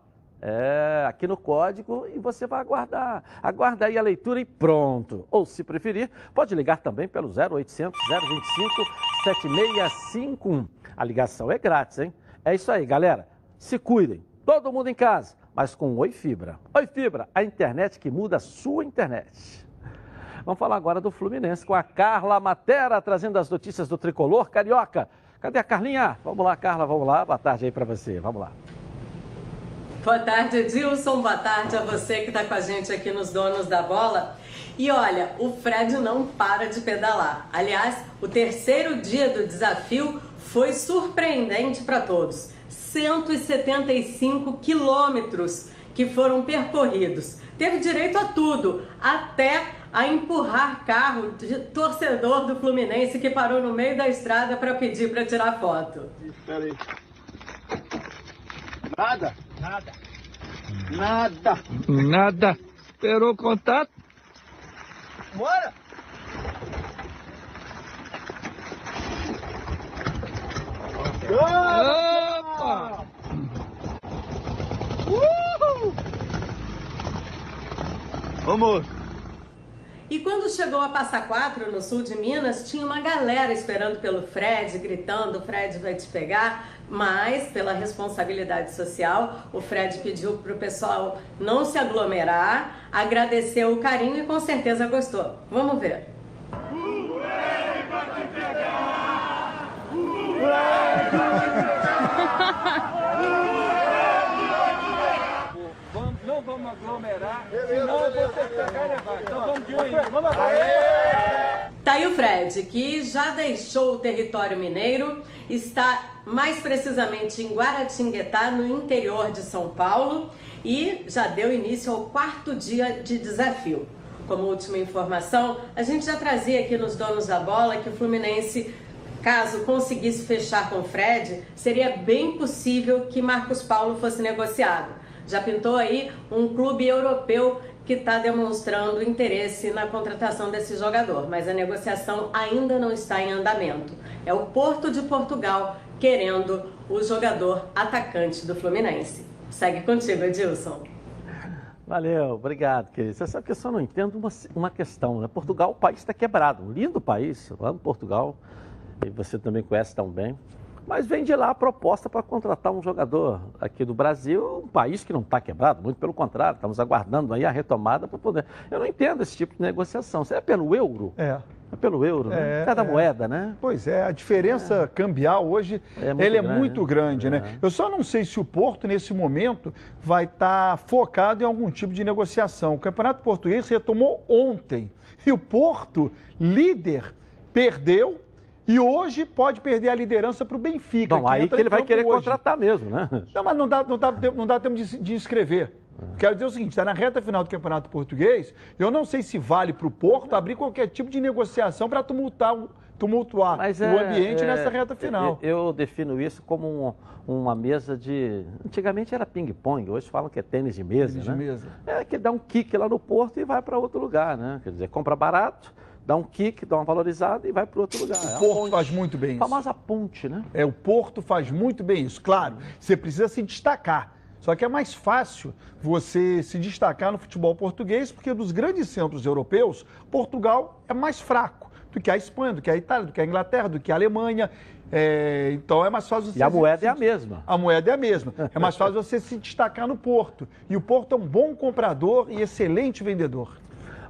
[SPEAKER 1] É, aqui no código e você vai aguardar. Aguarda aí a leitura e pronto. Ou, se preferir, pode ligar também pelo 0800 025 7651. A ligação é grátis, hein? É isso aí, galera. Se cuidem. Todo mundo em casa, mas com Oi Fibra. Oi Fibra, a internet que muda a sua internet. Vamos falar agora do Fluminense com a Carla Matera, trazendo as notícias do tricolor carioca. Cadê a Carlinha? Vamos lá, Carla, vamos lá. Boa tarde aí para você. Vamos lá.
[SPEAKER 3] Boa tarde, Edilson. Boa tarde a você que está com a gente aqui nos Donos da Bola. E olha, o Fred não para de pedalar. Aliás, o terceiro dia do desafio foi surpreendente para todos. 175 quilômetros que foram percorridos. Teve direito a tudo, até a empurrar carro de torcedor do Fluminense que parou no meio da estrada para pedir para tirar foto.
[SPEAKER 16] Espera aí. Nada? Nada. Nada.
[SPEAKER 19] Nada. Esperou o contato?
[SPEAKER 16] Bora!
[SPEAKER 19] Opa!
[SPEAKER 16] Uhul!
[SPEAKER 19] Vamos!
[SPEAKER 3] E quando chegou a Passa Quatro, no sul de Minas, tinha uma galera esperando pelo Fred, gritando: o Fred vai te pegar. Mas, pela responsabilidade social, o Fred pediu para o pessoal não se aglomerar, agradeceu o carinho e com certeza gostou. Vamos ver.
[SPEAKER 19] Não vamos aglomerar. Então vamos de. Vamos
[SPEAKER 3] Tá aí o Fred, que já deixou o território mineiro, está mais precisamente em Guaratinguetá, no interior de São Paulo, e já deu início ao quarto dia de desafio. Como última informação, a gente já trazia aqui nos Donos da Bola que o Fluminense, caso conseguisse fechar com o Fred, seria bem possível que Marcos Paulo fosse negociado. Já pintou aí um clube europeu que está demonstrando interesse na contratação desse jogador, mas a negociação ainda não está em andamento. É o Porto de Portugal querendo o jogador atacante do Fluminense. Segue contigo, Edilson.
[SPEAKER 1] Valeu, obrigado, querido. Você sabe que eu só não entendo uma, uma questão, né? Portugal, o país está quebrado. Um lindo país, eu amo Portugal, e você também conhece tão bem. Mas vem de lá a proposta para contratar um jogador aqui do Brasil, um país que não está quebrado, muito pelo contrário, estamos aguardando aí a retomada para poder. Eu não entendo esse tipo de negociação. Você é pelo euro?
[SPEAKER 6] É.
[SPEAKER 1] É pelo euro, né?
[SPEAKER 6] É,
[SPEAKER 1] Cada
[SPEAKER 6] é.
[SPEAKER 1] moeda, né?
[SPEAKER 6] Pois é, a diferença cambial hoje
[SPEAKER 1] É muito
[SPEAKER 6] ele é
[SPEAKER 1] grande,
[SPEAKER 6] muito
[SPEAKER 1] né?
[SPEAKER 6] grande, né? Eu só não sei se o Porto, nesse momento, vai estar focado em algum tipo de negociação. O Campeonato Português retomou ontem. E o Porto, líder, perdeu e hoje pode perder a liderança para o Benfica.
[SPEAKER 1] Bom, aí
[SPEAKER 6] entra
[SPEAKER 1] que ele vai querer
[SPEAKER 6] hoje.
[SPEAKER 1] contratar mesmo, né?
[SPEAKER 6] Não, mas não dá, não dá, tempo- não dá tempo de, de inscrever. Quero dizer o seguinte, está na reta final do Campeonato Português, eu não sei se vale para o Porto abrir qualquer tipo de negociação para tumultar, o- tumultuar
[SPEAKER 1] Mas
[SPEAKER 6] o
[SPEAKER 1] é-
[SPEAKER 6] ambiente
[SPEAKER 1] é-
[SPEAKER 6] nessa reta final.
[SPEAKER 1] Eu, eu defino isso como um- uma mesa de. Antigamente era ping-pong, hoje falam que é tênis de mesa.
[SPEAKER 6] Tênis de
[SPEAKER 1] né?
[SPEAKER 6] mesa.
[SPEAKER 1] É que dá um kick lá no porto e vai para outro lugar, né? Quer dizer, compra barato, dá um kick, dá uma valorizada e vai para outro lugar. É
[SPEAKER 6] O
[SPEAKER 1] uma
[SPEAKER 6] Porto
[SPEAKER 1] ponte.
[SPEAKER 6] faz muito bem
[SPEAKER 1] A
[SPEAKER 6] isso.
[SPEAKER 1] famosa ponte, né?
[SPEAKER 6] É, o Porto faz muito bem isso. Claro, você precisa se destacar. Só que é mais fácil você se destacar no futebol português, porque dos grandes centros europeus, Portugal é mais fraco do que a Espanha, do que a Itália, do que a Inglaterra, do que a Alemanha. É, então é mais fácil você
[SPEAKER 1] E a moeda
[SPEAKER 6] se-
[SPEAKER 1] é a mesma.
[SPEAKER 6] A moeda é a mesma. É mais fácil você se destacar no Porto. E o Porto é um bom comprador e excelente vendedor.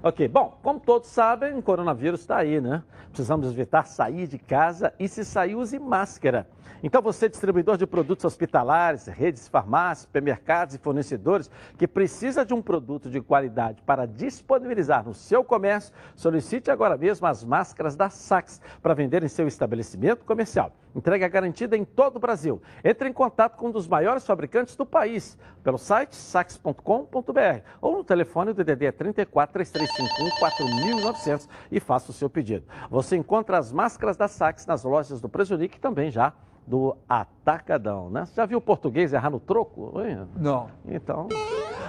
[SPEAKER 1] Ok, bom, como todos sabem, o coronavírus está aí, né? Precisamos evitar sair de casa e se sair, use máscara. Então, você, distribuidor de produtos hospitalares, redes, farmácias, supermercados e fornecedores, que precisa de um produto de qualidade para disponibilizar no seu comércio, solicite agora mesmo as máscaras da Sax para vender em seu estabelecimento comercial. Entrega garantida em todo o Brasil. Entre em contato com um dos maiores fabricantes do país pelo site sax.com.br ou no telefone do DDD 34 3351 4900 e faça o seu pedido. Você encontra as máscaras da Sax nas lojas do Presunic e também já do Atacadão, né? Você já viu o português errar no troco?
[SPEAKER 6] Não.
[SPEAKER 1] Então,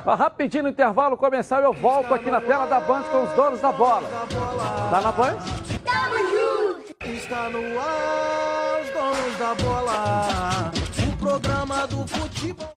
[SPEAKER 1] rapidinho no intervalo começar, eu volto aqui na tela da Band com os donos da bola. Tá na Band?
[SPEAKER 10] Está no ar, os donos da bola. O programa do futebol.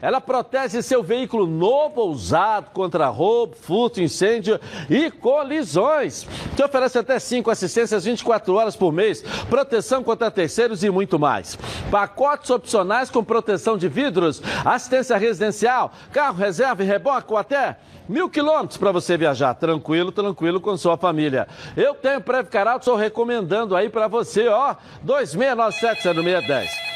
[SPEAKER 1] Ela protege seu veículo novo ou usado contra roubo, furto, incêndio e colisões. Te oferece até 5 assistências 24 horas por mês, proteção contra terceiros e muito mais. Pacotes opcionais com proteção de vidros, assistência residencial, carro reserva e reboque ou até Mil quilômetros para você viajar, tranquilo, tranquilo com sua família. Eu tenho Previcar Alto, estou recomendando aí para você, ó, 2697-0610.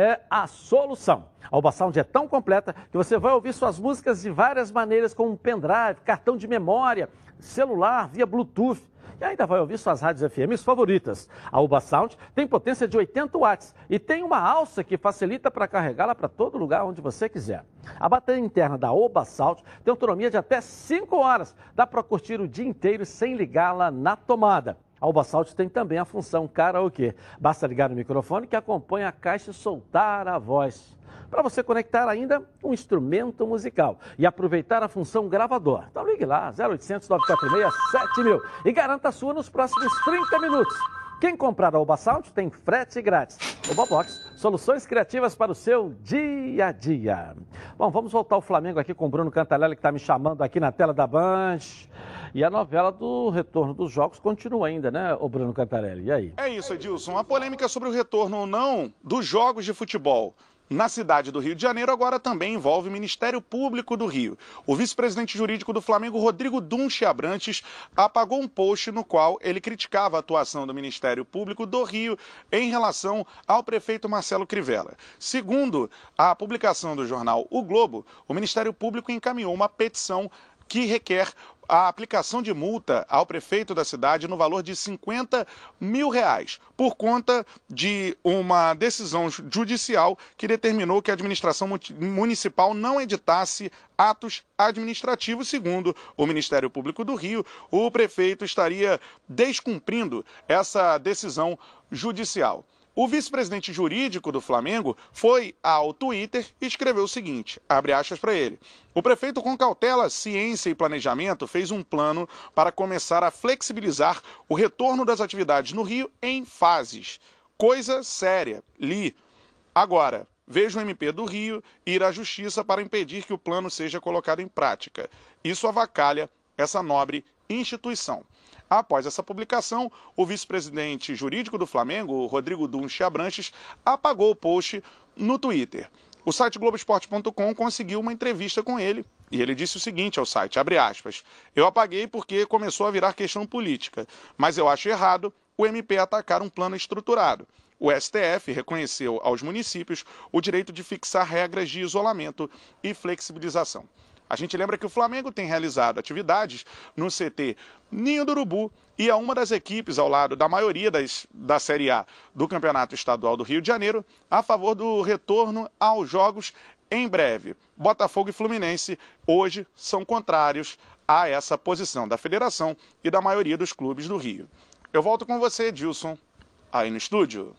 [SPEAKER 1] é a solução. A Uba Sound é tão completa que você vai ouvir suas músicas de várias maneiras, como pendrive, cartão de memória, celular, via Bluetooth. E ainda vai ouvir suas rádios FM favoritas. A Uba Sound tem potência de 80 watts e tem uma alça que facilita para carregá-la para todo lugar onde você quiser. A bateria interna da Oba Sound tem autonomia de até 5 horas. Dá para curtir o dia inteiro sem ligá-la na tomada. A Alba Salt tem também a função karaokê. Basta ligar o microfone que acompanha a caixa e soltar a voz. Para você conectar ainda um instrumento musical e aproveitar a função gravador. Então ligue lá, 0800 946 7000 e garanta a sua nos próximos 30 minutos. Quem comprar a Sound tem frete grátis. Oba Box, soluções criativas para o seu dia a dia. Bom, vamos voltar ao Flamengo aqui com o Bruno Cantarelli, que está me chamando aqui na tela da Band. E a novela do retorno dos jogos continua ainda, né, o Bruno Cantarelli? E aí?
[SPEAKER 2] É isso, Edilson. A polêmica sobre o retorno ou não dos jogos de futebol na cidade do Rio de Janeiro agora também envolve o Ministério Público do Rio. O vice-presidente jurídico do Flamengo, Rodrigo Dunche Abrantes, apagou um post no qual ele criticava a atuação do Ministério Público do Rio em relação ao prefeito Marcelo Crivella. Segundo a publicação do jornal O Globo, o Ministério Público encaminhou uma petição que requer a aplicação de multa ao prefeito da cidade no valor de 50 mil reais, por conta de uma decisão judicial que determinou que a administração municipal não editasse atos administrativos, segundo o Ministério Público do Rio, o prefeito estaria descumprindo essa decisão judicial. O vice-presidente jurídico do Flamengo foi ao Twitter e escreveu o seguinte, abre aspas para ele. O prefeito com cautela, ciência e planejamento fez um plano para começar a flexibilizar o retorno das atividades no Rio em fases. Coisa séria. Li. Agora, vejo o MP do Rio ir à justiça para impedir que o plano seja colocado em prática. Isso avacalha essa nobre instituição. Após essa publicação, o vice-presidente jurídico do Flamengo, Rodrigo Dunche Abranches, apagou o post no Twitter. O site Globoesporte.com conseguiu uma entrevista com ele e ele disse o seguinte ao site, aspas, eu apaguei porque começou a virar questão política, mas eu acho errado o MP atacar um plano estruturado. O STF reconheceu aos municípios o direito de fixar regras de isolamento e flexibilização. A gente lembra que o Flamengo tem realizado atividades no CT Ninho do Urubu e é uma das equipes ao lado da maioria das, da Série A do Campeonato Estadual do Rio de Janeiro a favor do retorno aos jogos em breve. Botafogo e Fluminense hoje são contrários a essa posição da federação e da maioria dos clubes do Rio. Eu volto com você, Dilson, aí no estúdio.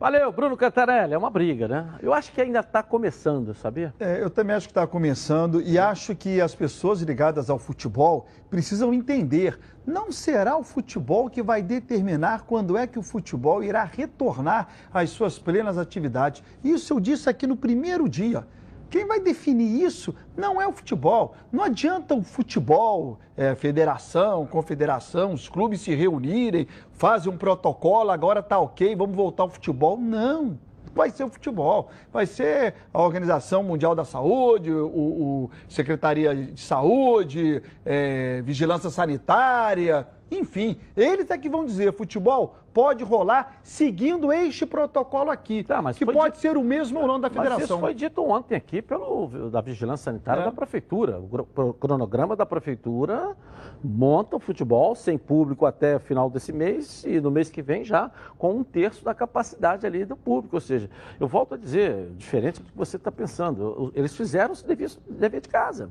[SPEAKER 1] Valeu, Bruno Cantarelli. É uma briga, né? Eu acho que ainda está começando, sabia?
[SPEAKER 6] É, eu também acho que está começando e acho que as pessoas ligadas ao futebol precisam entender. Não será o futebol que vai determinar quando é que o futebol irá retornar às suas plenas atividades. Isso eu disse aqui no primeiro dia. Quem vai definir isso não é o futebol. Não adianta o futebol, é, federação, confederação, os clubes se reunirem, fazem um protocolo, agora tá ok, vamos voltar ao futebol. Não vai ser o futebol, vai ser a Organização Mundial da Saúde, o, o Secretaria de Saúde, é, Vigilância Sanitária, enfim, eles é que vão dizer, futebol pode rolar seguindo este protocolo aqui,
[SPEAKER 1] tá, mas
[SPEAKER 6] que pode dito... ser o mesmo ou não da federação. Mas
[SPEAKER 1] isso foi dito ontem aqui pelo da Vigilância Sanitária é. da Prefeitura. O cronograma da Prefeitura monta o futebol sem público até o final desse mês e no mês que vem já com um terço da capacidade ali do público. Ou seja, eu volto a dizer, diferente do que você está pensando, eles fizeram o dever, dever de casa.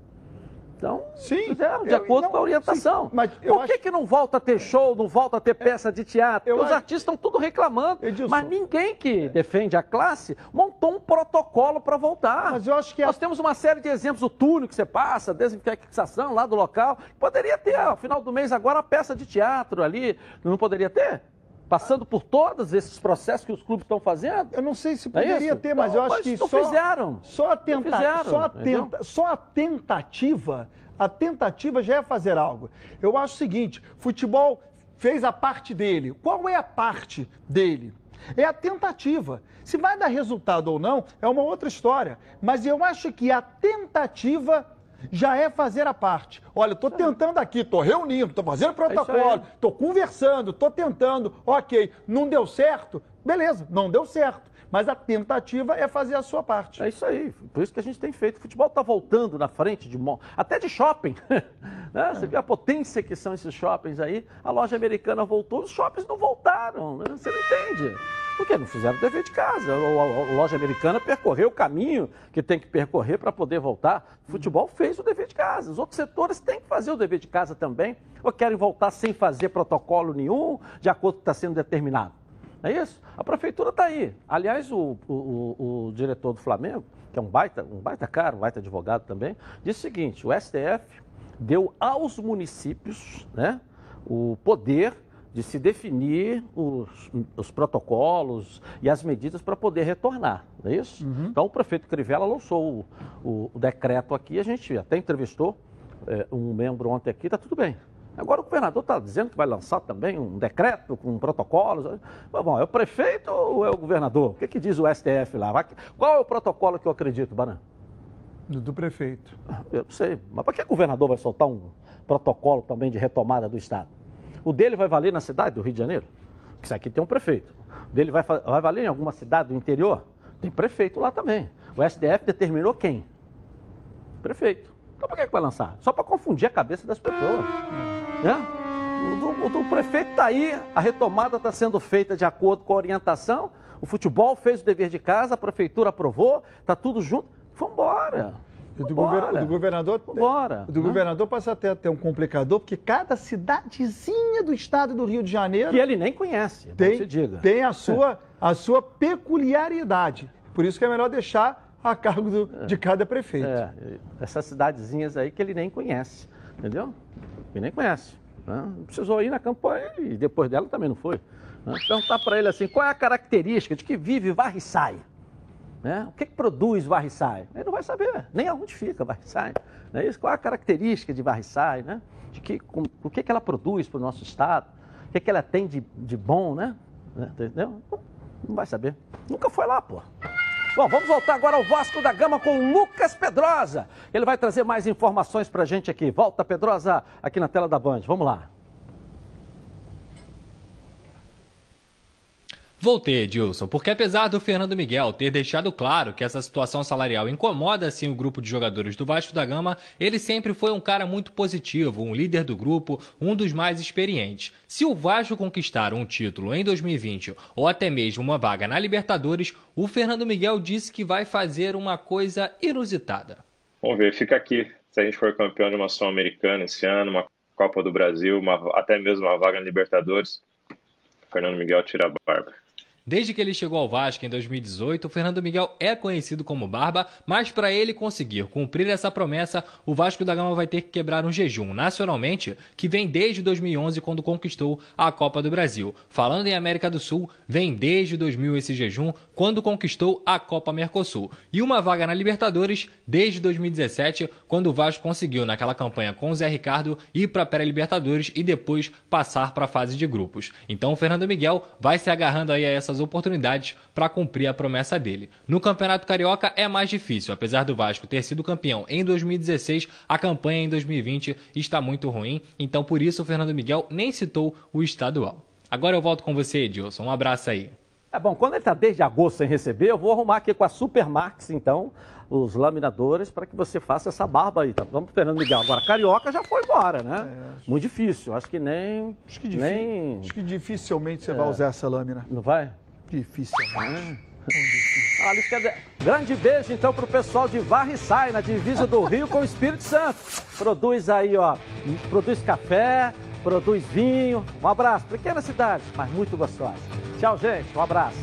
[SPEAKER 1] Então,
[SPEAKER 6] sim,
[SPEAKER 1] fizeram de acordo não, com a orientação. Sim, mas Por que, acho... que não volta a ter show, não volta a ter peça de teatro? Os acho... artistas estão tudo reclamando. Edilson. Mas ninguém que defende a classe montou um protocolo para voltar.
[SPEAKER 6] Mas eu acho que
[SPEAKER 1] Nós a... temos uma série de exemplos, o túnel que você passa, a desinfectação lá do local. Poderia ter, ao final do mês, agora a peça de teatro ali. Não poderia ter? Passando por todos esses processos que os clubes estão fazendo?
[SPEAKER 6] Eu não sei se é poderia é ter, mas eu acho
[SPEAKER 1] mas
[SPEAKER 6] que
[SPEAKER 1] só
[SPEAKER 6] fizeram. Só a, tenta, fizeram, só, a tenta, só a tentativa, a tentativa já é fazer algo. Eu acho o seguinte, futebol fez a parte dele. Qual é a parte dele? É a tentativa. Se vai dar resultado ou não, é uma outra história. Mas eu acho que a tentativa já é fazer a parte. Olha, estou tentando aqui, estou reunindo, estou fazendo protocolo, estou é conversando, estou tentando, ok, não deu certo, beleza, não deu certo. Mas a tentativa é fazer a sua parte.
[SPEAKER 1] É isso aí. Por isso que a gente tem feito. O futebol está voltando na frente de até de shopping. né? Você vê a potência que são esses shoppings aí. A loja americana voltou, os shoppings não voltaram. Né? Você não entende. Porque não fizeram o dever de casa. A loja americana percorreu o caminho que tem que percorrer para poder voltar. O futebol fez o dever de casa. Os outros setores têm que fazer o dever de casa também. Ou querem voltar sem fazer protocolo nenhum, de acordo com o que está sendo determinado. É isso? A prefeitura está aí. Aliás, o, o, o, diretor do Flamengo, que é um baita, um baita cara, um baita advogado também, disse o seguinte: o STF deu aos municípios né, o poder de se definir os, os protocolos e as medidas para poder retornar, não é isso? Uhum. Então o prefeito Crivella lançou o, o, o, decreto aqui, a gente até entrevistou é, um membro ontem aqui, está tudo bem. Agora o governador está dizendo que vai lançar também um decreto com protocolos. Bom, é o prefeito ou é o governador? O que, que diz o STF lá? Qual é o protocolo que eu acredito, Baran?
[SPEAKER 6] Do, do prefeito.
[SPEAKER 1] Eu não sei. Mas para que o governador vai soltar um protocolo também de retomada do Estado? O dele vai valer na cidade do Rio de Janeiro? Porque isso aqui tem um prefeito. O dele vai, vai valer em alguma cidade do interior? Tem prefeito lá também. O STF determinou quem? Prefeito. Então por que, que vai lançar? Só para confundir a cabeça das pessoas. Né? O, o, prefeito está aí, a retomada está sendo feita de acordo com a orientação. O futebol fez o dever de casa, a prefeitura aprovou, está tudo junto. Vamos embora.
[SPEAKER 6] O do, do governador,
[SPEAKER 1] Bora,
[SPEAKER 6] o do né? governador passa até a ter um complicador, porque cada cidadezinha do estado do Rio de Janeiro.
[SPEAKER 1] Que ele nem conhece,
[SPEAKER 6] tem, se diga. Tem a sua, a sua peculiaridade. Por isso que é melhor deixar a cargo do, é. de cada prefeito. É,
[SPEAKER 1] essas cidadezinhas aí que ele nem conhece, entendeu? Ele nem conhece. Né? Precisou ir na campanha e depois dela também não foi. Né? Perguntar para ele assim, qual é a característica de que vive, varre e sai? Né? O que, que produz varriçai? Ele não vai saber nem aonde fica varriçai. Não é isso? Qual a característica de varriçai? Né? De que, com, o que, que ela produz para o nosso Estado? O que, que ela tem de, de bom, né? né? Entendeu? Não, não vai saber. Nunca foi lá, pô. Bom, vamos voltar agora ao Vasco da Gama com o Lucas Pedrosa. Ele vai trazer mais informações para a gente aqui. Volta, Pedrosa, aqui na tela da Band. Vamos lá.
[SPEAKER 5] Voltei, Edilson, porque apesar do Fernando Miguel ter deixado claro que essa situação salarial incomoda sim o grupo de jogadores do Vasco da Gama, ele sempre foi um cara muito positivo, um líder do grupo, um dos mais experientes. Se o Vasco conquistar um título em 2020 ou até mesmo uma vaga na Libertadores, o Fernando Miguel disse que vai fazer uma coisa inusitada.
[SPEAKER 13] Vamos ver, fica aqui. Se a gente for campeão de uma Sul-Americana esse ano, uma Copa do Brasil, uma, até mesmo uma vaga na Libertadores, Fernando Miguel tira a barba.
[SPEAKER 5] Desde que ele chegou ao Vasco em 2018, o Fernando Miguel é conhecido como Barba, mas para ele conseguir cumprir essa promessa, o Vasco da Gama vai ter que quebrar um jejum nacionalmente que vem desde 2011 quando conquistou a Copa do Brasil. Falando em América do Sul, vem desde 2000 esse jejum quando conquistou a Copa Mercosul e uma vaga na Libertadores desde 2017, quando o Vasco conseguiu naquela campanha com o Zé Ricardo ir para a pré-Libertadores e depois passar para a fase de grupos. Então o Fernando Miguel vai se agarrando aí a essas oportunidades para cumprir a promessa dele. No Campeonato Carioca é mais difícil, apesar do Vasco ter sido campeão em 2016, a campanha em 2020 está muito ruim, então por isso o Fernando Miguel nem citou o estadual. Agora eu volto com você, Edilson. Um abraço aí.
[SPEAKER 1] É bom, quando ele está desde agosto sem receber, eu vou arrumar aqui com a Supermax, então, os laminadores, para que você faça essa barba aí. Tá? Vamos Fernando Miguel. Agora, Carioca já foi embora, né? É, Muito difícil. Acho que nem.
[SPEAKER 6] Acho que,
[SPEAKER 1] nem...
[SPEAKER 6] acho que dificilmente você é. vai usar essa lâmina.
[SPEAKER 1] Não vai?
[SPEAKER 6] Dificilmente.
[SPEAKER 1] Ah. Ah, Grande beijo então para o pessoal de Varriçai, na divisa do Rio com o Espírito Santo. Produz aí, ó, produz café, produz vinho. Um abraço, pequena cidade, mas muito gostosa. Tchau, gente. Um abraço.